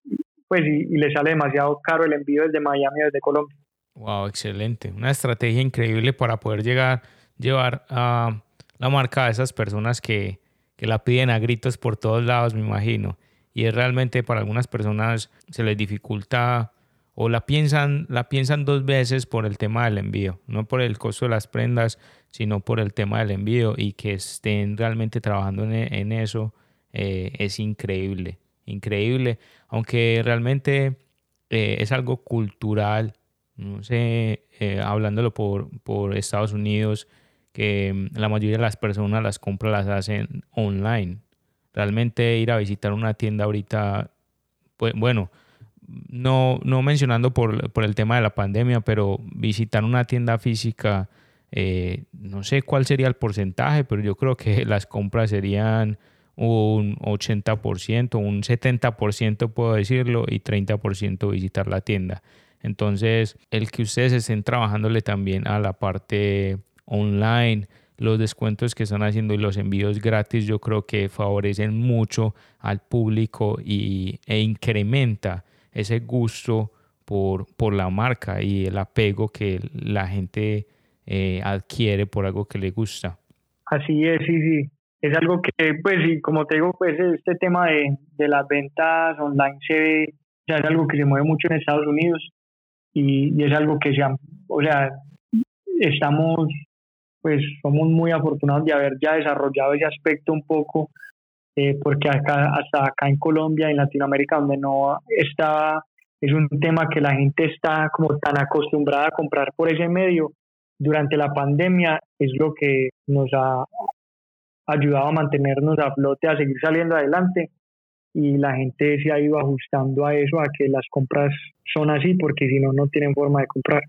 pues, y, les sale demasiado caro el envío desde Miami o desde Colombia. Wow, excelente. Una estrategia increíble para poder llegar, llevar a la marca a esas personas que, que la piden a gritos por todos lados, me imagino. Y es realmente para algunas personas se les dificulta o la piensan, la piensan dos veces por el tema del envío, no por el costo de las prendas, sino por el tema del envío y que estén realmente trabajando en, eso eh, es increíble, increíble, aunque realmente eh, es algo cultural, no sé, eh, hablándolo por, por Estados Unidos, que mm, la mayoría de las personas las compras las hacen online. Realmente ir a visitar una tienda ahorita, pues bueno, no, no mencionando por, por, el tema de la pandemia, pero visitar una tienda física, eh, no sé cuál sería el porcentaje, pero yo creo que las compras serían un 80%, un 70% puedo decirlo, y 30% visitar la tienda. Entonces, el que ustedes estén trabajándole también a la parte online, los descuentos que están haciendo y los envíos gratis, yo creo que favorecen mucho al público y, e incrementa ese gusto por, por la marca y el apego que la gente eh, adquiere por algo que le gusta. Así es, sí, sí. Es algo que, pues, y como te digo, pues este tema de, de las ventas online se ya es algo que se mueve mucho en Estados Unidos y, y es algo que se, o sea, estamos, pues, somos muy afortunados de haber ya desarrollado ese aspecto un poco eh, porque acá, hasta acá en Colombia, en Latinoamérica, donde no está, es un tema que la gente está como tan acostumbrada a comprar por ese medio, durante la pandemia es lo que nos ha ayudado a mantenernos a flote, a seguir saliendo adelante y la gente se ha ido ajustando a eso, a que las compras son así, porque si no, no tienen forma de comprar.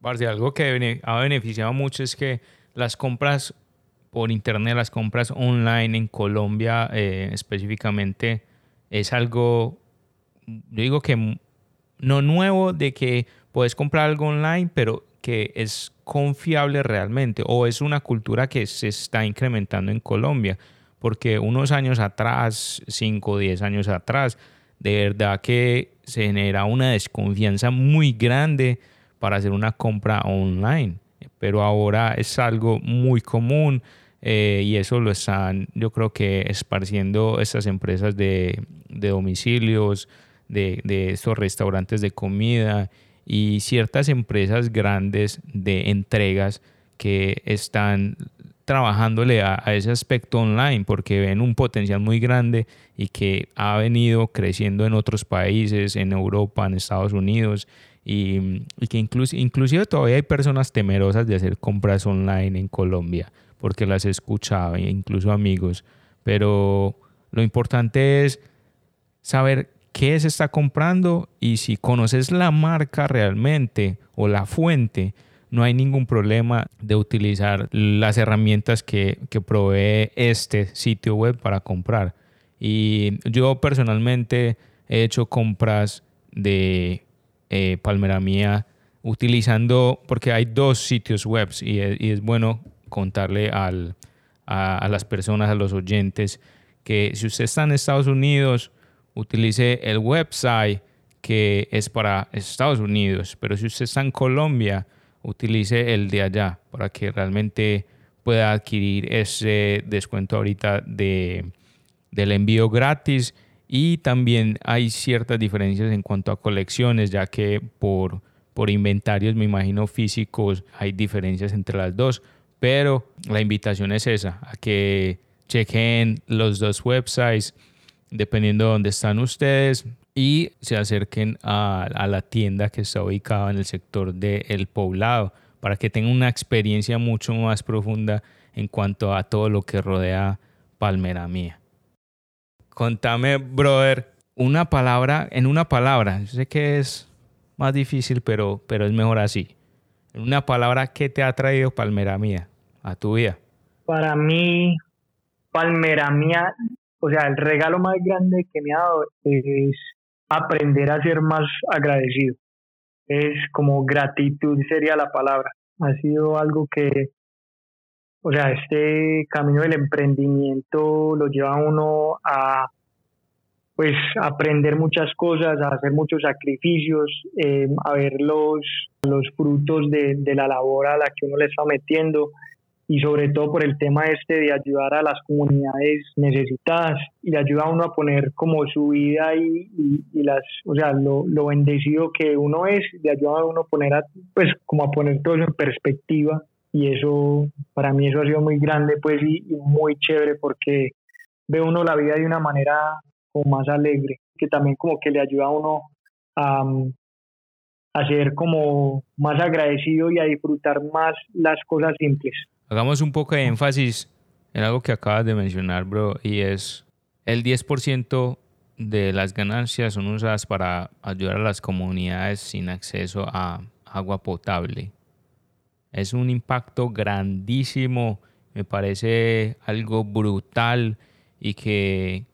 Parce, algo que ha beneficiado mucho es que las compras por internet, las compras online en Colombia eh, específicamente, es algo, yo digo que no nuevo de que puedes comprar algo online, pero que es confiable realmente o es una cultura que se está incrementando en Colombia, porque unos años atrás, 5 o 10 años atrás, de verdad que se genera una desconfianza muy grande para hacer una compra online, pero ahora es algo muy común eh, y eso lo están, yo creo que esparciendo estas empresas de, domicilios, de, de estos restaurantes de comida y ciertas empresas grandes de entregas que están trabajándole a, ese aspecto online porque ven un potencial muy grande y que ha venido creciendo en otros países, en Europa, en Estados Unidos y, que incluso, inclusive todavía hay personas temerosas de hacer compras online en Colombia porque las he escuchado, incluso amigos. Pero lo importante es saber qué se está comprando y si conoces la marca realmente o la fuente, no hay ningún problema de utilizar las herramientas que, provee este sitio web para comprar. Y yo personalmente he hecho compras de eh, Palmera Mía utilizando, porque hay dos sitios web y es, bueno contarle a, a las personas, a los oyentes, que si usted está en Estados Unidos, utilice el website que es para Estados Unidos, pero si usted está en Colombia, utilice el de allá para que realmente pueda adquirir ese descuento ahorita de, del envío gratis. Y también hay ciertas diferencias en cuanto a colecciones, ya que por, por inventarios, me imagino, físicos, hay diferencias entre las dos, pero la invitación es esa, a que chequen los dos websites dependiendo de dónde están ustedes y se acerquen a, la tienda que está ubicada en el sector El Poblado para que tengan una experiencia mucho más profunda en cuanto a todo lo que rodea Palmera Mía. Contame, brother, una palabra, en una palabra, sé que es más difícil, pero, pero es mejor así. En una palabra, ¿qué te ha traído Palmera Mía a tu vida? Para mí, Palmera Mía o sea, el regalo más grande que me ha dado es aprender a ser más agradecido. Es como gratitud sería la palabra. Ha sido algo que, o sea, este camino del emprendimiento lo lleva a uno a pues aprender muchas cosas, a hacer muchos sacrificios, eh, a ver los, los frutos de, de, la labor a la que uno le está metiendo y sobre todo por el tema este de ayudar a las comunidades necesitadas y ayuda a uno a poner como su vida y, y, las, o sea, lo, lo, bendecido que uno es, de ayudar a uno poner, a, pues como a poner todo eso en perspectiva y eso, para mí eso ha sido muy grande pues y, muy chévere porque ve uno la vida de una manera como más alegre, que también como que le ayuda a uno a, a ser como más agradecido y a disfrutar más las cosas simples. Hagamos un poco de énfasis en algo que acabas de mencionar, bro, y es el 10% de las ganancias son usadas para ayudar a las comunidades sin acceso a agua potable. Es un impacto grandísimo, me parece algo brutal y que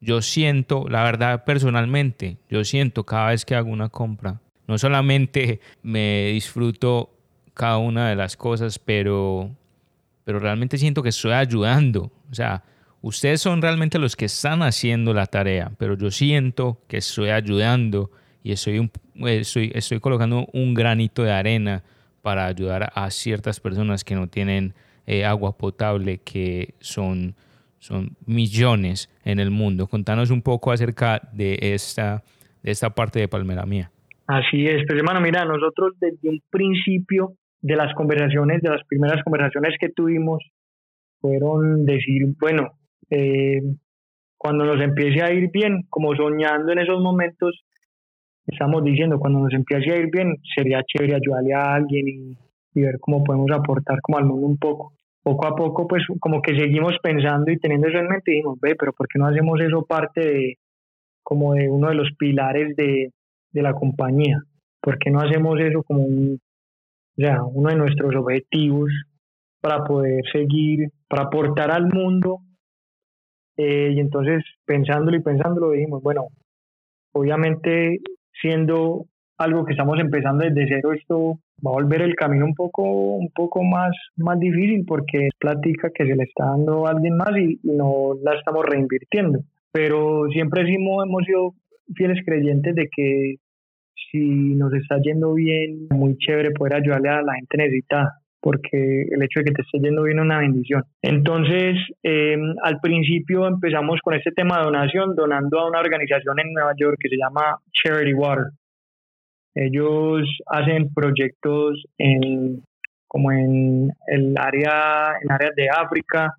yo siento, la verdad personalmente, yo siento cada vez que hago una compra, no solamente me disfruto cada una de las cosas, pero, pero realmente siento que estoy ayudando. O sea, ustedes son realmente los que están haciendo la tarea, pero yo siento que estoy ayudando y estoy, estoy, estoy colocando un granito de arena para ayudar a ciertas personas que no tienen eh, agua potable, que son, son millones en el mundo. Contanos un poco acerca de esta, de esta parte de Palmera Mía. Así es, pues hermano, mira, nosotros desde un principio de las conversaciones, de las primeras conversaciones que tuvimos, fueron decir, bueno, eh, cuando nos empiece a ir bien, como soñando en esos momentos, estamos diciendo, cuando nos empiece a ir bien, sería chévere ayudarle a alguien y, ver cómo podemos aportar como al mundo un poco. Poco a poco, pues como que seguimos pensando y teniendo eso en mente, dijimos, ve, pero ¿por qué no hacemos eso parte de, como de uno de los pilares de, de la compañía? ¿Por qué no hacemos eso como un, o sea, uno de nuestros objetivos para poder seguir, para aportar al mundo. Eh, y entonces, pensándolo y pensándolo, dijimos, bueno, obviamente siendo algo que estamos empezando desde cero, esto va a volver el camino un poco, un poco más, más difícil porque es plática que se le está dando a alguien más y, no la estamos reinvirtiendo. Pero siempre hemos sido fieles creyentes de que si nos está yendo bien, muy chévere poder ayudarle a la gente necesitada porque el hecho de que te esté yendo bien es una bendición. Entonces, em, al principio empezamos con este tema de donación, donando a una organización en Nueva York que se llama Charity Water. Ellos hacen proyectos en, como en el área, en áreas de África,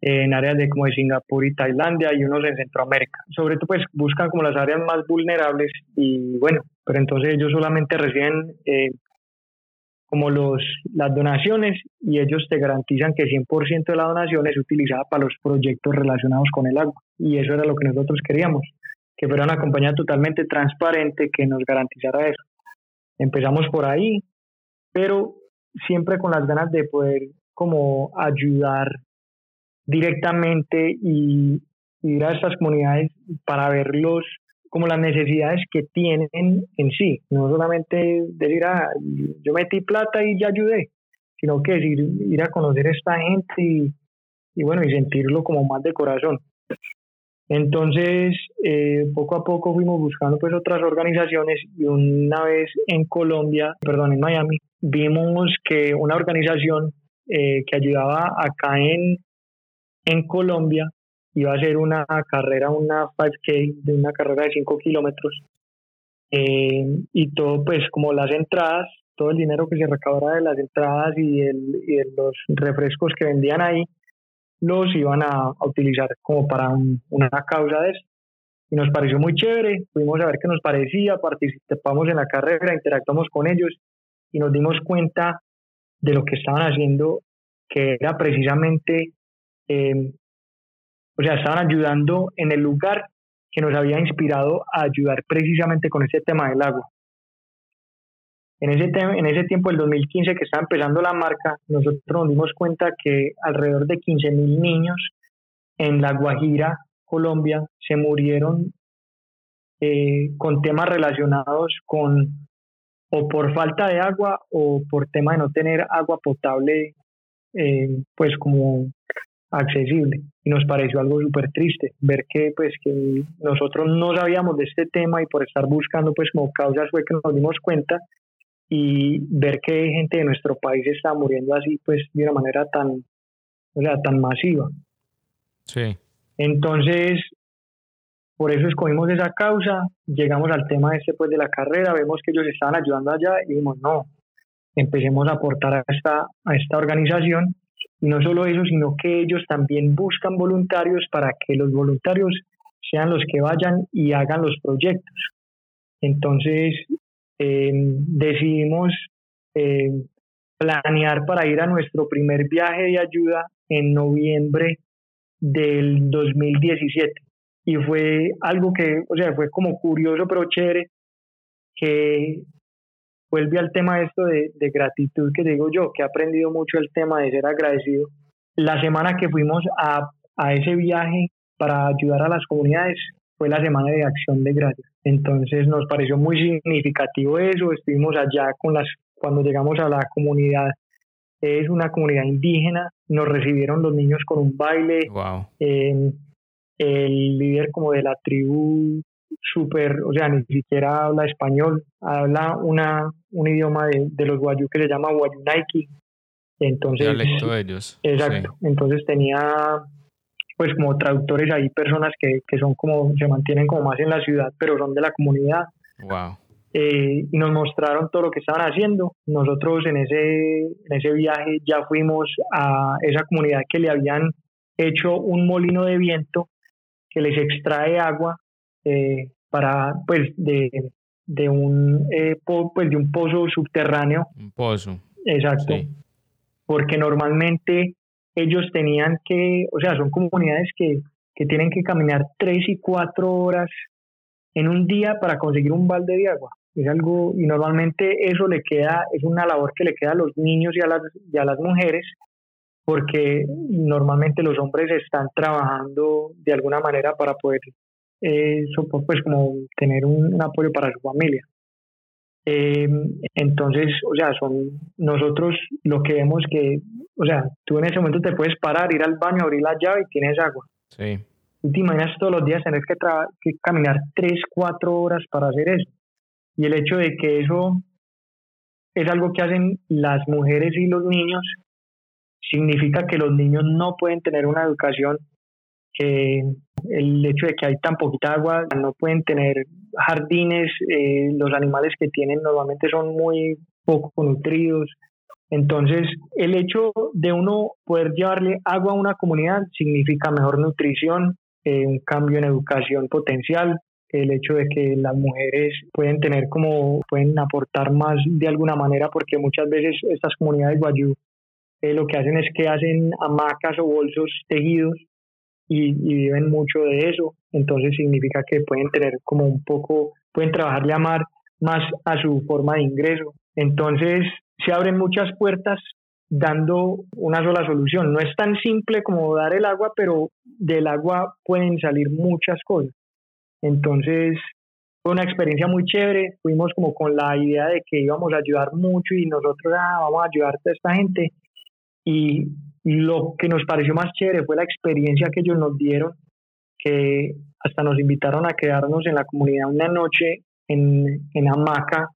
en áreas de como de Singapur y Tailandia y unos en Centroamérica. Sobre todo pues buscan como las áreas más vulnerables y bueno, pero entonces ellos solamente reciben eh, como los, las donaciones y ellos te garantizan que 100% de la donación es utilizada para los proyectos relacionados con el agua. Y eso era lo que nosotros queríamos, que fuera una compañía totalmente transparente que nos garantizara eso. Empezamos por ahí, pero siempre con las ganas de poder como ayudar directamente y ir a estas comunidades para verlos como las necesidades que tienen en sí, no solamente decir, ah, yo metí plata y ya ayudé, sino que decir, ir a conocer a esta gente y, y bueno, y sentirlo como más de corazón. Entonces, eh, poco a poco fuimos buscando pues otras organizaciones y una vez en Colombia, perdón, en Miami, vimos que una organización eh, que ayudaba acá en, en Colombia iba a ser una carrera, una 5K, de una carrera de 5 kilómetros. Eh, y todo, pues como las entradas, todo el dinero que se recabara de las entradas y, el, y de los refrescos que vendían ahí, los iban a, utilizar como para una causa de eso. Y nos pareció muy chévere, fuimos a ver qué nos parecía, participamos en la carrera, interactuamos con ellos y nos dimos cuenta de lo que estaban haciendo, que era precisamente, eh, o sea, estaban ayudando en el lugar que nos había inspirado a ayudar precisamente con ese tema del agua. En ese, en ese tiempo, el 2015, que estaba empezando la marca, nosotros nos dimos cuenta que alrededor de 15 mil niños en La Guajira, Colombia, se murieron eh, con temas relacionados con o por falta de agua o por tema de no tener agua potable, eh, pues como accesible. Y nos pareció algo súper triste ver que, pues, que nosotros no sabíamos de este tema y por estar buscando, pues, como causas fue que nos dimos cuenta y ver que gente de nuestro país está muriendo así, pues de una manera tan, o sea, tan masiva. Sí. Entonces, por eso escogimos esa causa, llegamos al tema este pues de la carrera, vemos que ellos estaban ayudando allá y dijimos, no, empecemos a aportar a esta, a esta organización. Y no solo eso, sino que ellos también buscan voluntarios para que los voluntarios sean los que vayan y hagan los proyectos. Entonces, Em, decidimos em, planear para ir a nuestro primer viaje de ayuda en noviembre del 2017. Y fue algo que, o sea, fue como curioso, pero chévere, que vuelve al tema esto de, de gratitud que digo yo, que he aprendido mucho el tema de ser agradecido. La semana que fuimos a, a ese viaje para ayudar a las comunidades fue la semana de acción de gracias. Entonces nos pareció muy significativo eso, estuvimos allá con las, cuando llegamos a la comunidad, es una comunidad indígena, nos recibieron los niños con un baile, wow. el líder como de la tribu súper, o sea, ni siquiera habla español, habla una, un idioma de, de los guayú que se llama guayunaiki. Entonces, Dialecto de ellos. Exacto. Entonces tenía pues como traductores hay personas que, que, son como, se mantienen como más en la ciudad, pero son de la comunidad. Wow. Eh, y nos mostraron todo lo que estaban haciendo. Nosotros en ese, en ese viaje ya fuimos a esa comunidad que le habían hecho un molino de viento que les extrae agua eh, para, pues, de, de un, eh, pues, de un pozo subterráneo. Un pozo. Exacto. Porque normalmente ellos tenían que, o sea, son comunidades que, que tienen que caminar tres y cuatro horas en un día para conseguir un balde de agua. es algo, y normalmente eso le queda, es una labor que le queda a los niños y a las, y a las mujeres, porque normalmente los hombres están trabajando de alguna manera para poder, eh, pues como tener un, apoyo para su familia. Eh, entonces, o sea, son nosotros lo que vemos que, o sea, tú en ese momento te puedes parar, ir al baño, abrir la llave y tienes agua. Sí. Y te imaginas todos los días tener que, que caminar tres, cuatro horas para hacer eso. Y el hecho de que eso es algo que hacen las mujeres y los niños, significa que los niños no pueden tener una educación, que el hecho de que hay tan poquita agua, no pueden tener jardines, eh, los animales que tienen normalmente son muy poco nutridos. Entonces, el hecho de uno poder llevarle agua a una comunidad significa mejor nutrición, eh, un cambio en educación potencial, el hecho de que las mujeres pueden tener como, pueden aportar más de alguna manera, porque muchas veces estas comunidades guayú eh, lo que hacen es que hacen hamacas o bolsos tejidos y, viven mucho de eso, entonces significa que pueden tener como un poco, pueden trabajar y amar más a su forma de ingreso. Entonces se abren muchas puertas dando una sola solución. No es tan simple como dar el agua, pero del agua pueden salir muchas cosas. Entonces, fue una experiencia muy chévere. Fuimos como con la idea de que íbamos a ayudar mucho y nosotros ah, vamos a ayudar a esta gente. Y lo que nos pareció más chévere fue la experiencia que ellos nos dieron, que hasta nos invitaron a quedarnos en la comunidad una noche en, en hamaca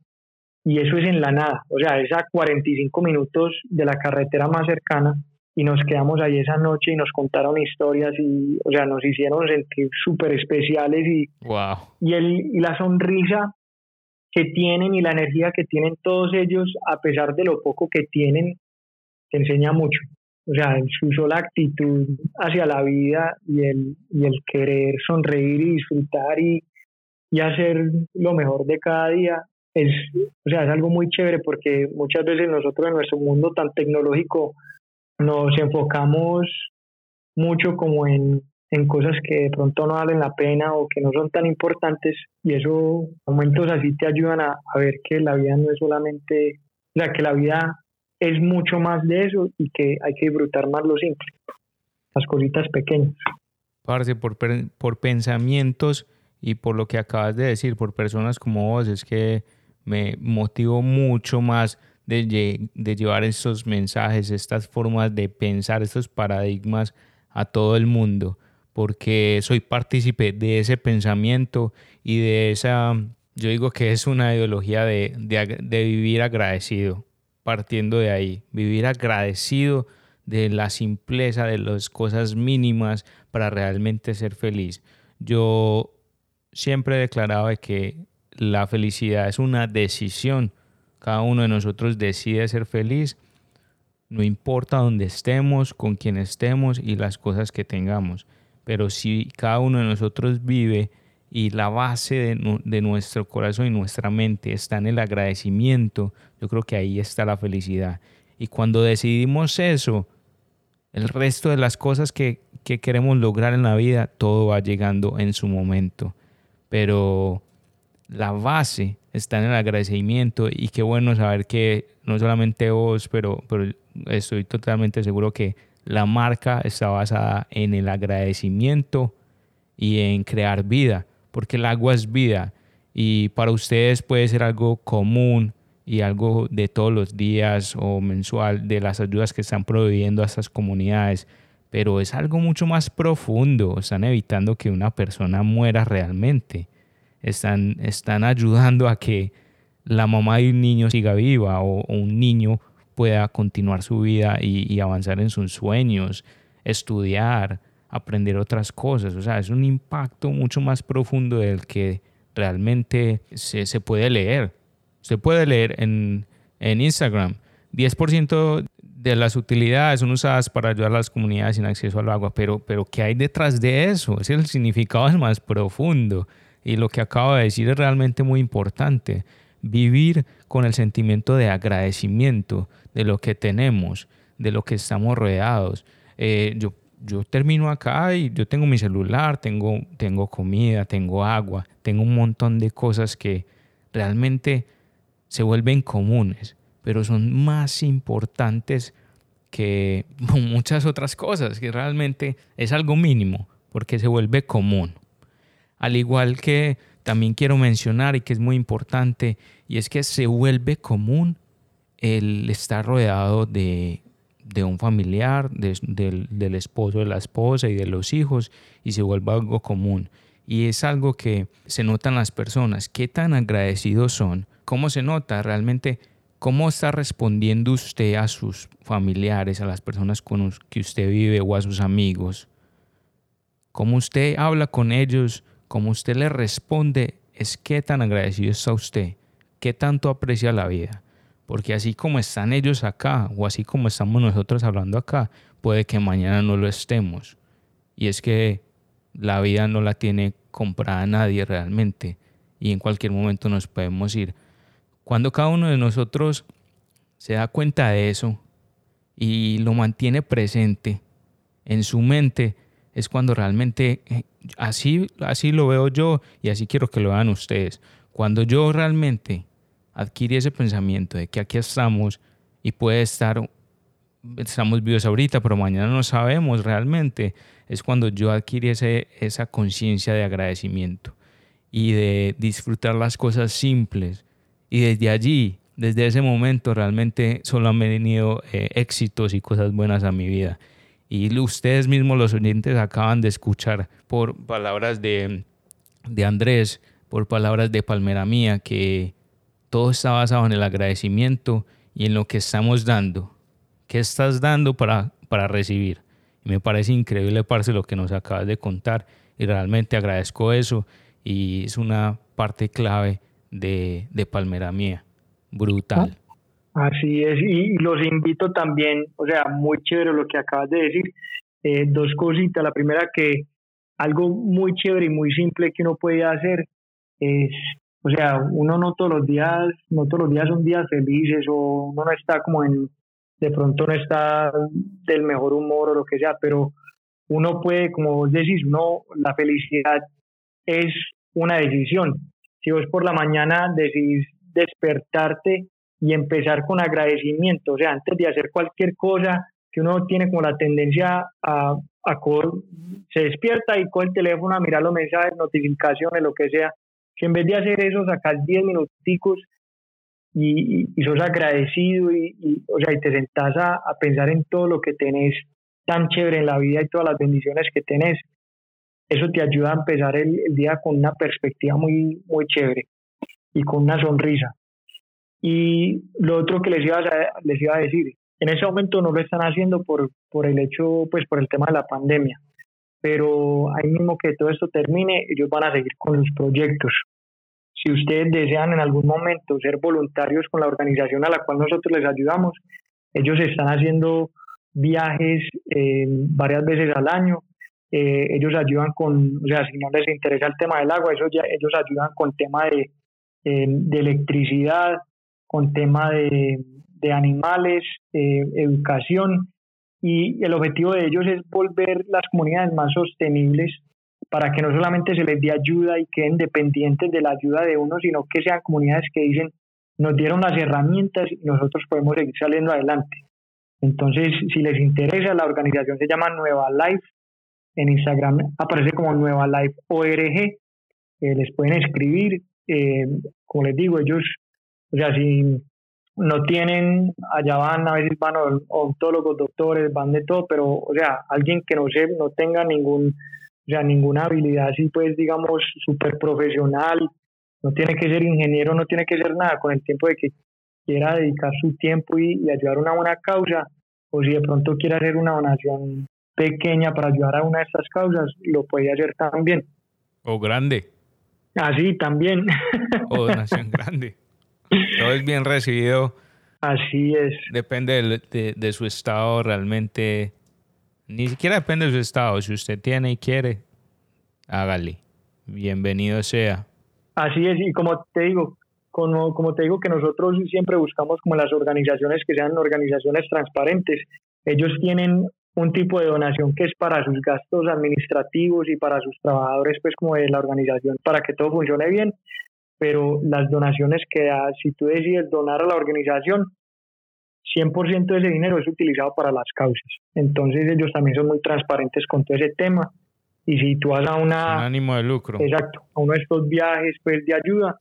y eso es en la nada, o sea, es a 45 minutos de la carretera más cercana y nos quedamos ahí esa noche y nos contaron historias y, o sea, nos hicieron sentir súper especiales y, wow. y, el, y la sonrisa que tienen y la energía que tienen todos ellos, a pesar de lo poco que tienen, te enseña mucho. O sea, su sola actitud hacia la vida y el, y el querer sonreír y disfrutar y, y hacer lo mejor de cada día es, o sea, es algo muy chévere porque muchas veces nosotros en nuestro mundo tan tecnológico nos enfocamos mucho como en, en cosas que de pronto no valen la pena o que no son tan importantes y eso momentos así te ayudan a, ver que la vida no es solamente, o sea, que la vida es mucho más de eso y que hay que disfrutar más lo simple, las cositas pequeñas. Parce, por, por pensamientos y por lo que acabas de decir, por personas como vos, es que me motivó mucho más de, llevar estos mensajes, estas formas de pensar, estos paradigmas a todo el mundo, porque soy partícipe de ese pensamiento y de esa, yo digo que es una ideología de, de vivir agradecido, partiendo de ahí, vivir agradecido de la simpleza, de las cosas mínimas para realmente ser feliz. Yo siempre he declarado que la felicidad es una decisión cada uno de nosotros decide ser feliz, no importa dónde estemos, con quién estemos y las cosas que tengamos. Pero si cada uno de nosotros vive y la base de, nuestro corazón y nuestra mente está en el agradecimiento, yo creo que ahí está la felicidad. Y cuando decidimos eso, el resto de las cosas que, que queremos lograr en la vida, todo va llegando en su momento. Pero la base está en el agradecimiento y qué bueno saber que no solamente vos, pero, pero estoy totalmente seguro que la marca está basada en el agradecimiento y en crear vida, porque el agua es vida y para ustedes puede ser algo común y algo de todos los días o mensual de las ayudas que están proveyendo a estas comunidades, pero es algo mucho más profundo, están evitando que una persona muera realmente. Están, están ayudando a que la mamá de un niño siga viva o, un niño pueda continuar su vida y, avanzar en sus sueños, estudiar, aprender otras cosas. O sea, es un impacto mucho más profundo del que realmente se, se puede leer. Se puede leer en, en Instagram. 10% de las utilidades son usadas para ayudar a las comunidades sin acceso al agua, pero, pero ¿qué hay detrás de eso? Es el significado es más profundo. Y lo que acabo de decir es realmente muy importante. Vivir con el sentimiento de agradecimiento de lo que tenemos, de lo que estamos rodeados. Eh, yo, yo termino acá y yo tengo mi celular, tengo, tengo comida, tengo agua, tengo un montón de cosas que realmente se vuelven comunes, pero son más importantes que muchas otras cosas, que realmente es algo mínimo, porque se vuelve común. Al igual que también quiero mencionar y que es muy importante, y es que se vuelve común el estar rodeado de, un familiar, del, del esposo, de la esposa y de los hijos, y se vuelve algo común. Y es algo que se notan las personas, qué tan agradecidos son, cómo se nota realmente ¿Cómo está respondiendo usted a sus familiares, a las personas con las que usted vive o a sus amigos? ¿Cómo usted habla con ellos? ¿Cómo usted les responde? Es qué tan agradecido está usted, qué tanto aprecia la vida. Porque así como están ellos acá o así como estamos nosotros hablando acá, puede que mañana no lo estemos. Y es que la vida no la tiene comprada nadie realmente y en cualquier momento nos podemos ir. Cuando cada uno de nosotros se da cuenta de eso y lo mantiene presente en su mente, es cuando realmente, eh, así, así lo veo yo y así quiero que lo vean ustedes. Cuando yo realmente adquirí ese pensamiento de que aquí estamos y puede estar, estamos vivos ahorita, pero mañana no sabemos realmente, es cuando yo adquirí ese, esa conciencia de agradecimiento y de disfrutar las cosas simples y desde allí, desde ese momento, realmente solo han venido eh, éxitos y cosas buenas a mi vida. Y ustedes mismos, los oyentes, acaban de escuchar por palabras de, de Andrés, por palabras de Palmera Mía, que todo está basado en el agradecimiento y en lo que estamos dando. ¿Qué estás dando para, para recibir? Y me parece increíble, Parce, lo que nos acabas de contar. Y realmente agradezco eso. Y es una parte clave de, de Palmera Mía. Brutal. Así es, y los invito también, o sea, muy chévere lo que acabas de decir. Eh, dos cositas. La primera que algo muy chévere y muy simple que uno puede hacer es, o sea, uno no todos los días, no todos los días son días felices o uno no está como en, de pronto no está del mejor humor o lo que sea, pero uno puede, como vos decís, uno, la felicidad es una decisión. Si vos por la mañana decidís despertarte y empezar con agradecimiento, o sea, antes de hacer cualquier cosa que uno tiene como la tendencia a, a se despierta y coge el teléfono a mirar los mensajes, notificaciones, lo que sea, que en vez de hacer eso sacas 10 minuticos y, y, sos agradecido y, o sea, y te sentás a, a pensar en todo lo que tenés tan chévere en la vida y todas las bendiciones que tenés eso te ayuda a empezar el, día con una perspectiva muy, muy chévere y con una sonrisa. Y lo otro que les iba a, les iba a decir, en ese momento no lo están haciendo por, por el hecho, pues por el tema de la pandemia, pero ahí mismo que todo esto termine, ellos van a seguir con los proyectos. Si ustedes desean en algún momento ser voluntarios con la organización a la cual nosotros les ayudamos, ellos están haciendo viajes eh, varias veces al año eh, ellos ayudan con, o sea, si no les interesa el tema del agua, eso ya, ellos ayudan con tema de, eh, de electricidad, con tema de, de animales, eh, educación, y el objetivo de ellos es volver las comunidades más sostenibles para que no solamente se les dé ayuda y queden dependientes de la ayuda de uno, sino que sean comunidades que dicen, nos dieron las herramientas y nosotros podemos seguir saliendo adelante. Entonces, si les interesa, la organización se llama Nueva Life en Instagram aparece como Nueva Life ORG. Eh, les pueden escribir. Eh, como les digo, ellos, o sea, si no tienen, allá van, a veces van odontólogos, doctores, van de todo, pero, o sea, alguien que no se, no tenga ningún, o sea, ninguna habilidad así, pues, digamos, súper profesional, no tiene que ser ingeniero, no tiene que ser nada, con el tiempo de que quiera dedicar su tiempo y, y ayudar a una buena causa, o si de pronto quiere hacer una donación pequeña para ayudar a una de estas causas, lo puede hacer también. O grande. Así también. O donación grande. Todo es bien recibido. Así es. Depende de, de, su estado realmente. Ni siquiera depende de su estado. Si usted tiene y quiere, hágale. Bienvenido sea. Así es. Y como te digo, como, como te digo que nosotros siempre buscamos como las organizaciones que sean organizaciones transparentes. Ellos tienen un tipo de donación que es para sus gastos administrativos y para sus trabajadores, pues como de la organización, para que todo funcione bien. Pero las donaciones que da, si tú decides donar a la organización, 100% de ese dinero es utilizado para las causas. Entonces ellos también son muy transparentes con todo ese tema. Y si tú vas a una... ánimo de lucro. Exacto, a uno de estos viajes pues, de ayuda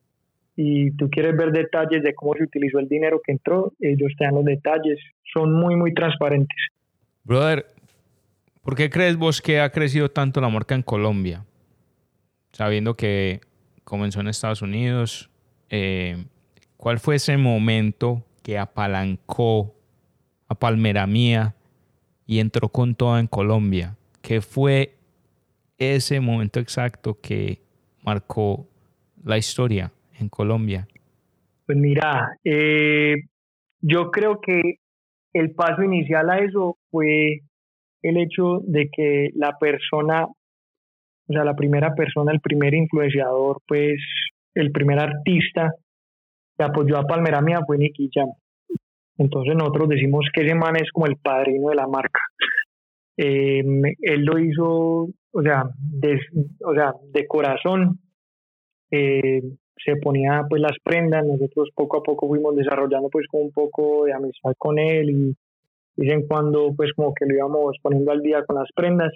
y tú quieres ver detalles de cómo se utilizó el dinero que entró, ellos te dan los detalles. Son muy, muy transparentes. Brother, ¿por qué crees vos que ha crecido tanto la marca en Colombia? Sabiendo que comenzó en Estados Unidos, eh, ¿cuál fue ese momento que apalancó a Palmera Mía y entró con toda en Colombia. ¿Qué fue ese momento exacto que marcó la historia en Colombia? Pues mira, eh, yo creo que el paso inicial a eso fue el hecho de que la persona, o sea, la primera persona, el primer influenciador, pues el primer artista que apoyó a Palmera Mía fue Nicky Jam. Entonces nosotros decimos que ese man es como el padrino de la marca. Em, él lo hizo, o sea, de, o sea, de corazón. Eh, se ponía pues las prendas, nosotros poco a poco fuimos desarrollando pues como un poco de amistad con él y dicen cuando pues como que lo íbamos poniendo al día con las prendas,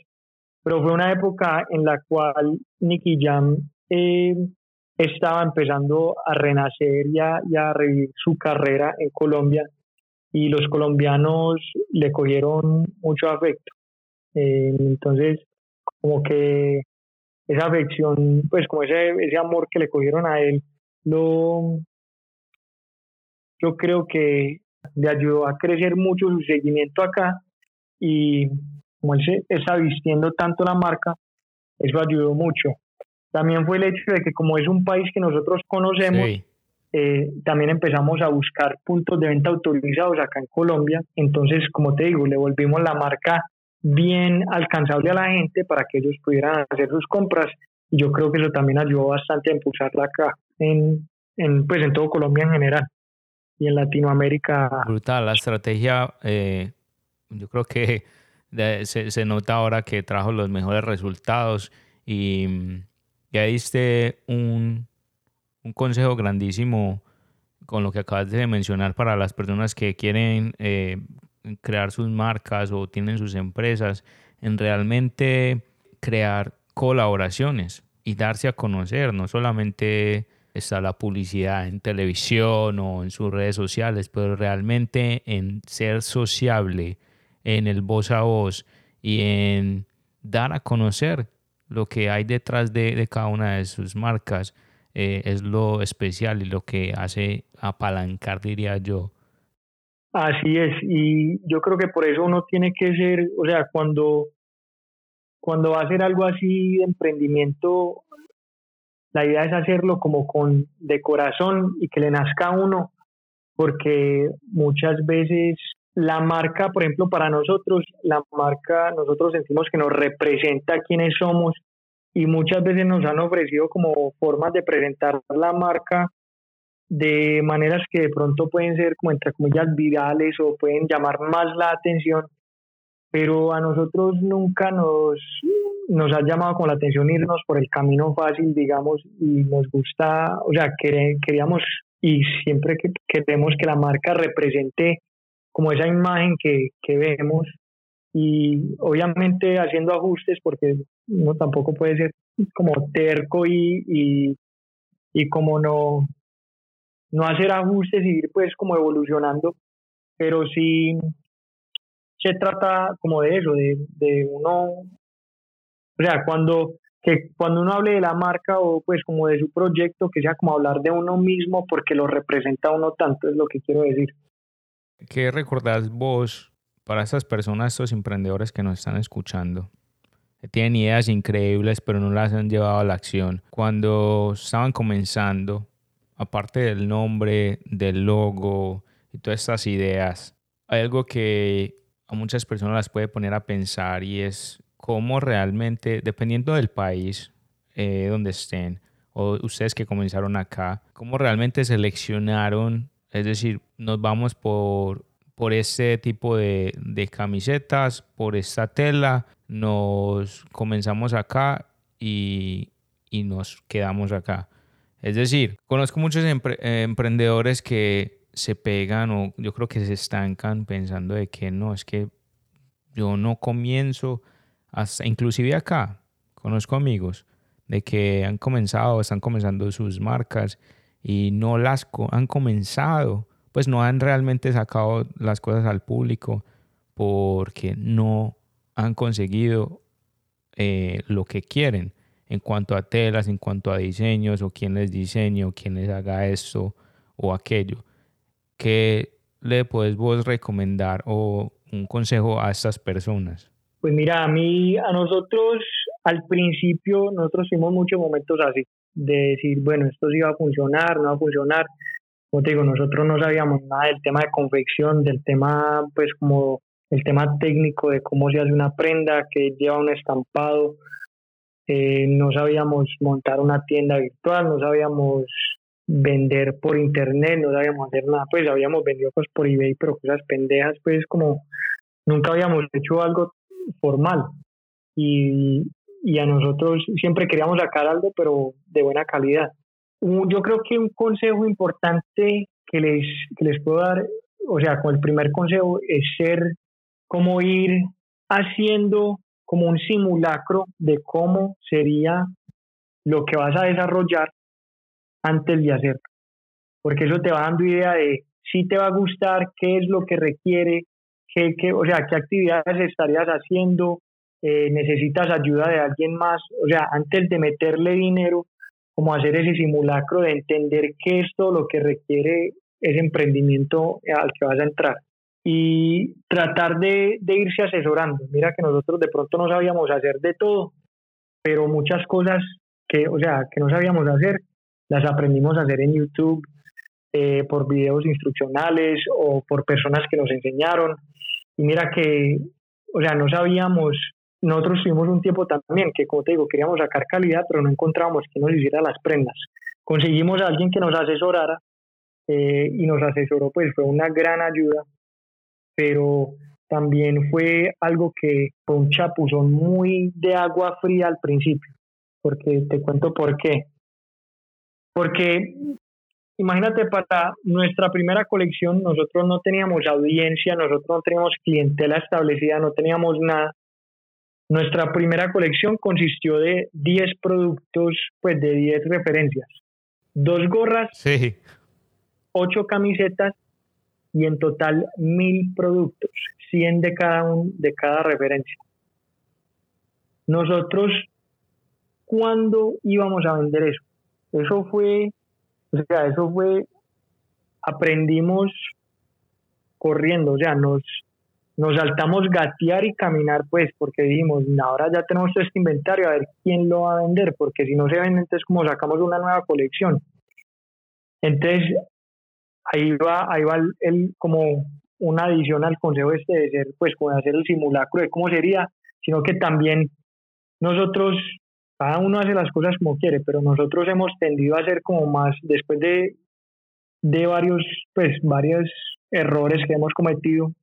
pero fue una época en la cual Nicky Jam eh, estaba empezando a renacer y a, revivir su carrera en Colombia y los colombianos le cogieron mucho afecto. Eh, entonces, como que esa afección, pues como ese, ese amor que le cogieron a él, lo, yo creo que le ayudó a crecer mucho su seguimiento acá y como él se está vistiendo tanto la marca, eso ayudó mucho. También fue el hecho de que como es un país que nosotros conocemos, eh, también empezamos a buscar puntos de venta autorizados acá en Colombia. Entonces, como te digo, le volvimos la marca bien alcanzable a la gente para que ellos pudieran hacer sus compras. Y yo creo que eso también ayudó bastante a impulsarla acá, en, en, pues en todo Colombia en general y en Latinoamérica. Brutal, la estrategia, eh, yo creo que se, se, nota ahora que trajo los mejores resultados y mm, ya diste un, un consejo grandísimo con lo que acabas de mencionar para las personas que quieren eh, crear sus marcas o tienen sus empresas, en realmente crear colaboraciones y darse a conocer, no solamente está la publicidad en televisión o en sus redes sociales, pero realmente en ser sociable, en el voz a voz y en dar a conocer lo que hay detrás de, de cada una de sus marcas eh, es lo especial y lo que hace apalancar, diría yo. Así es, y yo creo que por eso uno tiene que ser, o sea, cuando, cuando va a hacer algo así de emprendimiento, la idea es hacerlo como con de corazón y que le nazca a uno, porque muchas veces la marca, por ejemplo, para nosotros, la marca, nosotros sentimos que nos representa quiénes somos y muchas veces nos han ofrecido como formas de presentar la marca de maneras que de pronto pueden ser como entre comillas virales o pueden llamar más la atención, pero a nosotros nunca nos, nos ha llamado con la atención irnos por el camino fácil, digamos, y nos gusta, o sea, queríamos y siempre que queremos que la marca represente como esa imagen que, que vemos y obviamente haciendo ajustes porque uno tampoco puede ser como terco y, y, y como no, no hacer ajustes y ir pues como evolucionando, pero sí se trata como de eso, de, de uno, o sea, cuando, que cuando uno hable de la marca o pues como de su proyecto, que sea como hablar de uno mismo porque lo representa uno tanto, es lo que quiero decir. ¿Qué recordás vos para esas personas, estos emprendedores que nos están escuchando? tienen ideas increíbles, pero no las han llevado a la acción. Cuando estaban comenzando, aparte del nombre, del logo y todas estas ideas, hay algo que a muchas personas las puede poner a pensar y es cómo realmente, dependiendo del país eh, donde estén, o ustedes que comenzaron acá, cómo realmente seleccionaron, es decir, nos vamos por, por este tipo de, de camisetas, por esta tela, nos comenzamos acá y, y nos quedamos acá. Es decir, conozco muchos emprendedores que se pegan o yo creo que se estancan pensando de que no, es que yo no comienzo hasta, inclusive acá, conozco amigos de que han comenzado, están comenzando sus marcas y no las han comenzado, pues no han realmente sacado las cosas al público porque no han conseguido eh, lo que quieren en cuanto a telas, en cuanto a diseños, o quién les diseñe, o quién les haga esto o aquello. ¿Qué le puedes vos recomendar o un consejo a estas personas? Pues mira, a mí, a nosotros al principio, nosotros tuvimos muchos momentos así, de decir, bueno, esto sí va a funcionar, no va a funcionar. Como te digo, nosotros no sabíamos nada del tema de confección, del tema, pues como el tema técnico de cómo se hace una prenda que lleva un estampado. Eh, no sabíamos montar una tienda virtual, no sabíamos vender por internet, no sabíamos hacer nada, pues habíamos vendido cosas por eBay, pero cosas pendejas, pues como nunca habíamos hecho algo formal. Y, y a nosotros siempre queríamos sacar algo, pero de buena calidad. Yo creo que un consejo importante que les, que les puedo dar, o sea, con el primer consejo es ser como ir haciendo como un simulacro de cómo sería lo que vas a desarrollar antes de hacerlo. Porque eso te va dando idea de si te va a gustar, qué es lo que requiere, qué, qué o sea, qué actividades estarías haciendo, eh, necesitas ayuda de alguien más. O sea, antes de meterle dinero, como hacer ese simulacro de entender qué es todo lo que requiere ese emprendimiento al que vas a entrar y tratar de, de, irse asesorando. Mira que nosotros de pronto no sabíamos hacer de todo, pero muchas cosas que, o sea, que no sabíamos hacer, las aprendimos a hacer en YouTube, eh, por videos instruccionales o por personas que nos enseñaron. Y mira que, o sea, no sabíamos, nosotros tuvimos un tiempo también que, como te digo, queríamos sacar calidad, pero no encontrábamos que nos hiciera las prendas. Conseguimos a alguien que nos asesorara eh, y nos asesoró, pues fue una gran ayuda pero también fue algo que fue un chapuzón muy de agua fría al principio, porque te cuento por qué. Porque imagínate, para nuestra primera colección nosotros no teníamos audiencia, nosotros no teníamos clientela establecida, no teníamos nada. Nuestra primera colección consistió de 10 productos, pues de 10 referencias. Dos gorras, sí. ocho camisetas y en total mil productos, 100 de cada, un, de cada referencia. Nosotros, ¿cuándo íbamos a vender eso? Eso fue, o sea, eso fue, aprendimos corriendo, o sea, nos, nos saltamos gatear y caminar, pues, porque dijimos, ahora ya tenemos este inventario, a ver quién lo va a vender, porque si no se vende, entonces como sacamos una nueva colección. Entonces, ahí va, ahí va el, como una adición al consejo este de ser, pues, como hacer el simulacro de cómo sería, sino que también nosotros, cada uno hace las cosas como quiere, pero nosotros hemos tendido a hacer como más, después de, de varios, pues, varios errores que hemos cometido,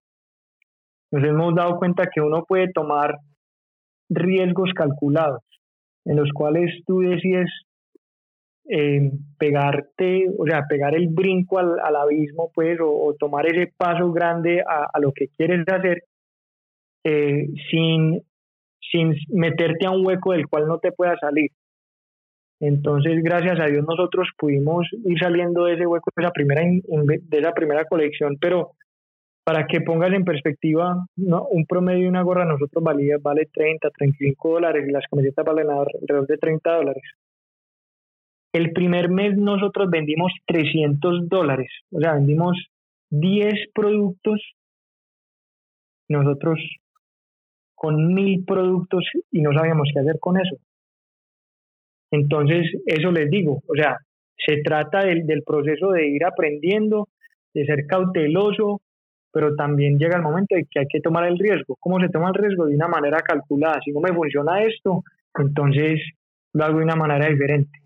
nos hemos dado cuenta que uno puede tomar riesgos calculados, en los cuales tú decides eh, pegarte, o sea, pegar el brinco al, abismo, pues, o, tomar ese paso grande a, lo que quieres hacer eh, sin, sin meterte a un hueco del cual no te puedas salir. Entonces, gracias a Dios, nosotros pudimos ir saliendo de ese hueco de esa primera, de esa primera colección, pero para que pongas en perspectiva, ¿no? un promedio de una gorra nosotros valía, vale 30, 35 dólares y las camisetas valen alrededor de 30 dólares. El primer mes nosotros vendimos 300 dólares, o sea, vendimos 10 productos, nosotros con mil productos y no sabíamos qué hacer con eso. Entonces, eso les digo, o sea, se trata del, del proceso de ir aprendiendo, de ser cauteloso, pero también llega el momento de que hay que tomar el riesgo. ¿Cómo se toma el riesgo? De una manera calculada. Si no me funciona esto, entonces lo hago de una manera diferente.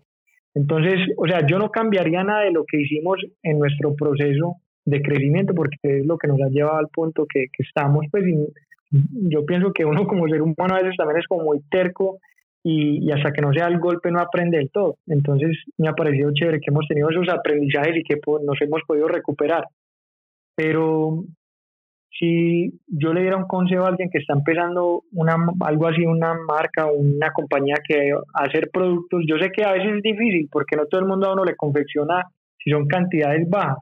Entonces, o sea, yo no cambiaría nada de lo que hicimos en nuestro proceso de crecimiento porque es lo que nos ha llevado al punto que, estamos, pues yo pienso que uno como ser humano a veces también es como muy terco y, y, hasta que no sea el golpe no aprende del todo. Entonces me ha parecido chévere que hemos tenido esos aprendizajes y que nos hemos podido recuperar. Pero si yo le diera un consejo a alguien que está empezando una, algo así, una marca o una compañía que hacer productos, yo sé que a veces es difícil porque no todo el mundo a uno le confecciona si son cantidades bajas,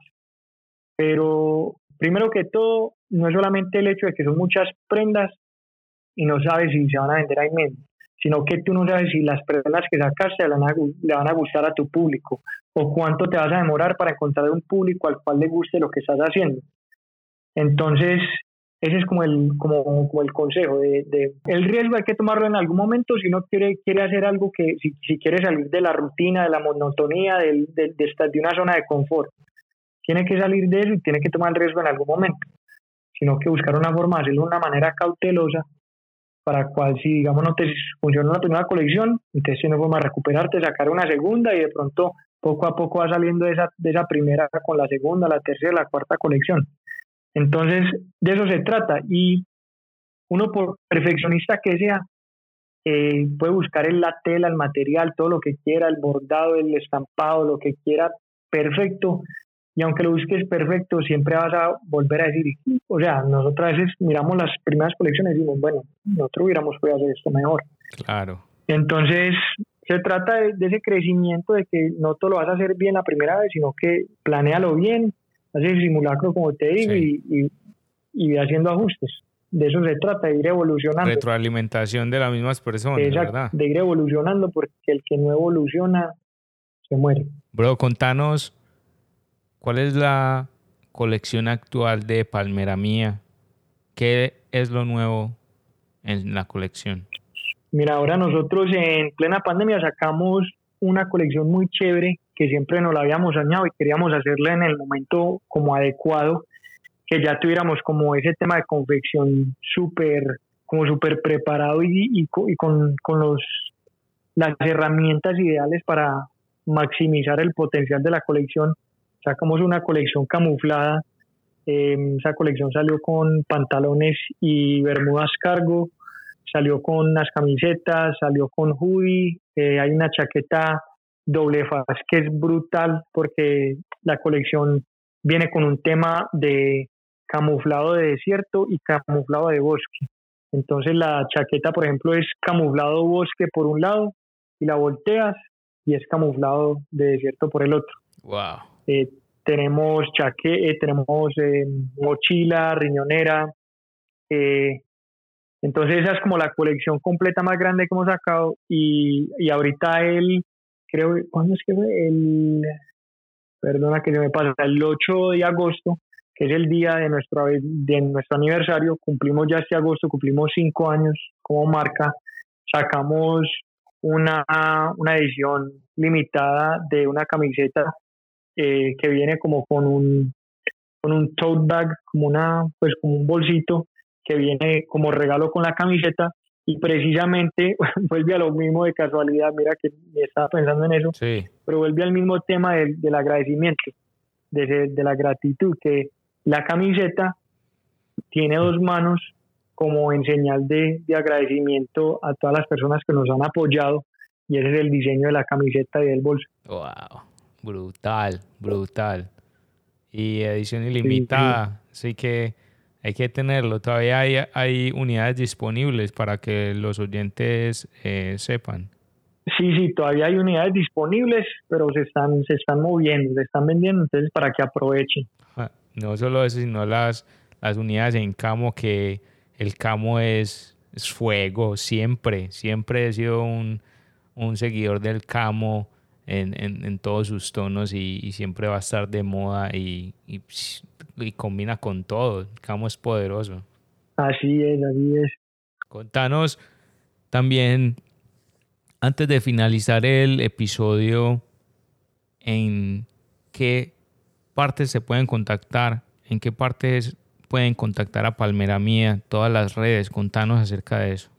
pero primero que todo, no es solamente el hecho de que son muchas prendas y no sabes si se van a vender ahí mismo, sino que tú no sabes si las prendas que sacaste le van, a, le van a gustar a tu público o cuánto te vas a demorar para encontrar un público al cual le guste lo que estás haciendo. Entonces, ese es como el, como, como el consejo. De, de, el riesgo hay que tomarlo en algún momento si uno quiere, quiere hacer algo que, si, si quiere salir de la rutina, de la monotonía, de, de, de, de una zona de confort. Tiene que salir de eso y tiene que tomar el riesgo en algún momento. Sino que buscar una forma de hacerlo de una manera cautelosa para cual si digamos no te funciona la primera colección, entonces tiene forma de recuperarte, sacar una segunda y de pronto poco a poco va saliendo de esa, de esa primera con la segunda, la tercera, la cuarta colección. Entonces, de eso se trata. Y uno, por perfeccionista que sea, eh, puede buscar en la tela, el material, todo lo que quiera, el bordado, el estampado, lo que quiera, perfecto. Y aunque lo busques perfecto, siempre vas a volver a decir, o sea, nosotros a veces miramos las primeras colecciones y decimos, bueno, nosotros hubiéramos podido hacer esto mejor. Claro. Entonces, se trata de, de, ese crecimiento de que no todo lo vas a hacer bien la primera vez, sino que planéalo bien, hace el simulacro, como te digo, y, y, haciendo ajustes. De eso se trata, de ir evolucionando. Retroalimentación de las mismas personas, ¿verdad? De ir evolucionando, porque el que no evoluciona se muere. Bro, contanos, ¿cuál es la colección actual de Palmera Mía? ¿Qué es lo nuevo en la colección? Mira, ahora nosotros en plena pandemia sacamos una colección muy chévere que siempre nos la habíamos soñado y queríamos hacerla en el momento como adecuado, que ya tuviéramos como ese tema de confección súper como súper preparado y, y, con, con los, las herramientas ideales para maximizar el potencial de la colección. Sacamos una colección camuflada, eh, esa colección salió con pantalones y bermudas cargo, salió con unas camisetas, salió con hoodie, eh, hay una chaqueta doble faz que es brutal porque la colección viene con un tema de camuflado de desierto y camuflado de bosque. Entonces la chaqueta, por ejemplo, es camuflado bosque por un lado y la volteas y es camuflado de desierto por el otro. Wow. Eh, tenemos chaque, eh, tenemos eh, mochila, riñonera. entonces esa es como la colección completa más grande que hemos sacado y, y ahorita el creo, ¿cuándo es que fue? El, perdona que se me pasa, el 8 de agosto, que es el día de nuestro, de nuestro aniversario, cumplimos ya este agosto, cumplimos cinco años como marca, sacamos una, una edición limitada de una camiseta eh, que viene como con un, con un tote bag, como, una, pues como un bolsito que viene como regalo con la camiseta y precisamente vuelve a lo mismo de casualidad, mira que estaba pensando en eso, pero vuelve al mismo tema del, del agradecimiento, de, de, la gratitud, que la camiseta tiene dos manos como en señal de, de, agradecimiento a todas las personas que nos han apoyado y ese es el diseño de la camiseta y del bolso. ¡Wow! Brutal, brutal. Y edición ilimitada, así que hay que tenerlo. Todavía hay, hay unidades disponibles para que los oyentes eh, sepan. Sí, sí, todavía hay unidades disponibles, pero se están, se están moviendo, se están vendiendo, entonces para que aprovechen. No solo eso, sino las, las unidades en camo, que el camo es, es fuego, siempre, siempre he sido un, un seguidor del camo en, en, en todos sus tonos y, y, siempre va a estar de moda y, y y combina con todo. Camo es poderoso. Así es, así es. Contanos también, antes de finalizar el episodio, en qué partes se pueden contactar, en qué partes pueden contactar a Palmera Mía, todas las redes. Contanos acerca de eso.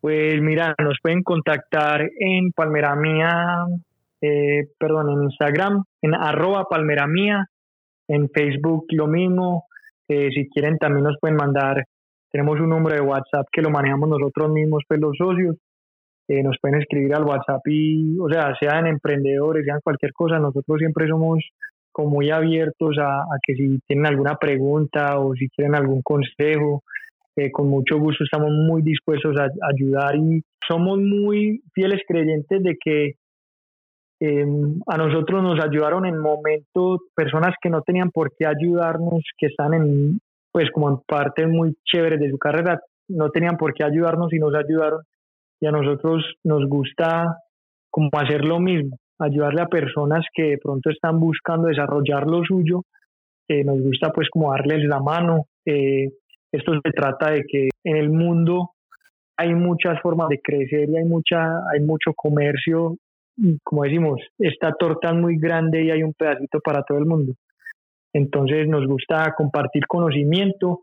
Pues mira, nos pueden contactar en Palmera Mía, eh, perdón, en Instagram, en arroba Palmera Mía, en Facebook lo mismo. Eh, si quieren también nos pueden mandar, tenemos un número de WhatsApp que lo manejamos nosotros mismos, pues los socios. eh, nos pueden escribir al WhatsApp y, o sea, sean emprendedores, sean cualquier cosa, nosotros siempre somos como muy abiertos a, que si tienen alguna pregunta o si quieren algún consejo, eh, con mucho gusto estamos muy dispuestos a, ayudar y somos muy fieles creyentes de que em, a nosotros nos ayudaron en momentos personas que no tenían por qué ayudarnos, que están en, pues como en partes muy chéveres de su carrera, no tenían por qué ayudarnos y nos ayudaron y a nosotros nos gusta como hacer lo mismo, ayudarle a personas que de pronto están buscando desarrollar lo suyo, eh, nos gusta pues como darles la mano. Eh, esto se trata de que en el mundo hay muchas formas de crecer y hay mucha hay mucho comercio como decimos esta torta es muy grande y hay un pedacito para todo el mundo entonces nos gusta compartir conocimiento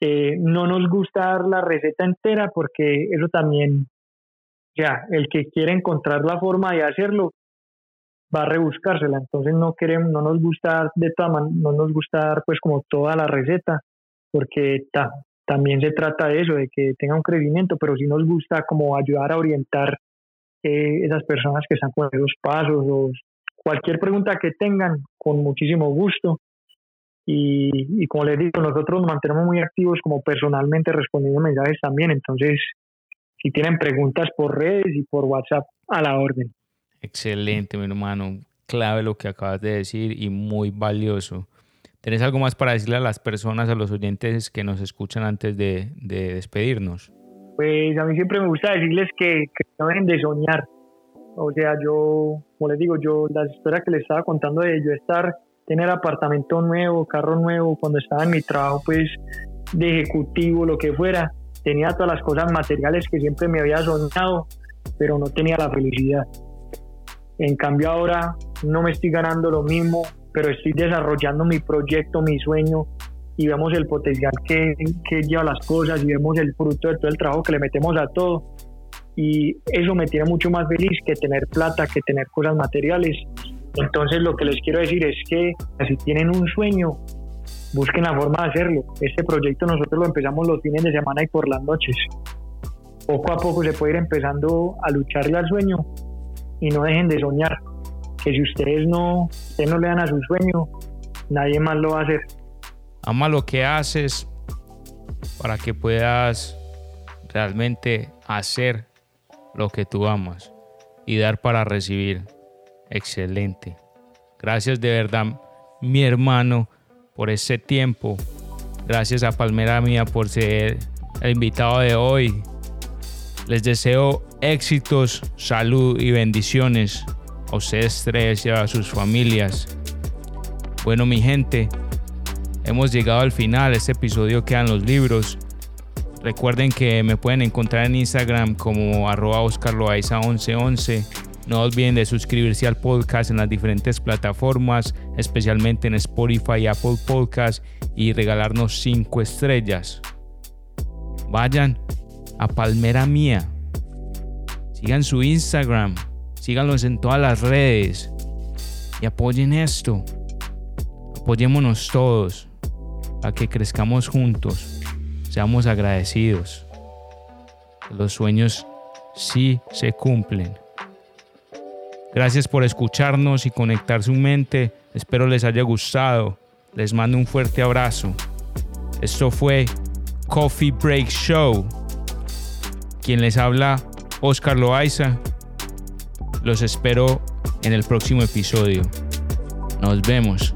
eh, no nos gusta dar la receta entera porque eso también ya, el que quiere encontrar la forma de hacerlo va a rebuscársela. Entonces no queremos, no nos gusta de todas no nos gusta dar pues como toda la receta, porque también se trata de eso, de que tenga un crecimiento, pero sí nos gusta como ayudar a orientar eh, esas personas que están con esos pasos o cualquier pregunta que tengan, con muchísimo gusto. Y, y como les digo, nosotros nos mantenemos muy activos como personalmente respondiendo mensajes también, entonces si tienen preguntas por redes y por WhatsApp, a la orden. Excelente, mi hermano. Clave lo que acabas de decir y muy valioso. ¿Tenés algo más para decirle a las personas, a los oyentes que nos escuchan antes de, despedirnos? Pues a mí siempre me gusta decirles que, no dejen de soñar. O sea, yo, como les digo, yo la historia que les estaba contando de yo estar, tener apartamento nuevo, carro nuevo, cuando estaba en mi trabajo, pues de ejecutivo, lo que fuera, tenía todas las cosas materiales que siempre me había soñado, pero no tenía la felicidad. En cambio ahora no me estoy ganando lo mismo, pero estoy desarrollando mi proyecto, mi sueño y vemos el potencial que, que lleva las cosas y vemos el fruto de todo el trabajo que le metemos a todo. Y eso me tiene mucho más feliz que tener plata, que tener cosas materiales. Entonces lo que les quiero decir es que si tienen un sueño, busquen la forma de hacerlo. Este proyecto nosotros lo empezamos los fines de semana y por las noches. Poco a poco se puede ir empezando a lucharle al sueño y no dejen de soñar. Que si ustedes no, ustedes no le dan a su sueño, nadie más lo va a hacer. Ama lo que haces para que puedas realmente hacer lo que tú amas y dar para recibir. Excelente. Gracias de verdad, mi hermano por ese tiempo. Gracias a Palmera Mía por ser el invitado de hoy. Les deseo éxitos, salud y bendiciones a ustedes tres y a sus familias. Bueno, mi gente, hemos llegado al final. Este episodio quedan los libros. Recuerden que me pueden encontrar en Instagram como arroba 1111 no olviden de suscribirse al podcast en las diferentes plataformas, especialmente en Spotify y Apple Podcast, y regalarnos 5 estrellas. Vayan a Palmera Mía. Sigan su Instagram. Síganlos en todas las redes. Y apoyen esto. Apoyémonos todos para que crezcamos juntos. Seamos agradecidos. Los sueños sí se cumplen. Gracias por escucharnos y conectar su mente. Espero les haya gustado. Les mando un fuerte abrazo. Esto fue Coffee Break Show. Quien les habla, Oscar Loaiza. Los espero en el próximo episodio. Nos vemos.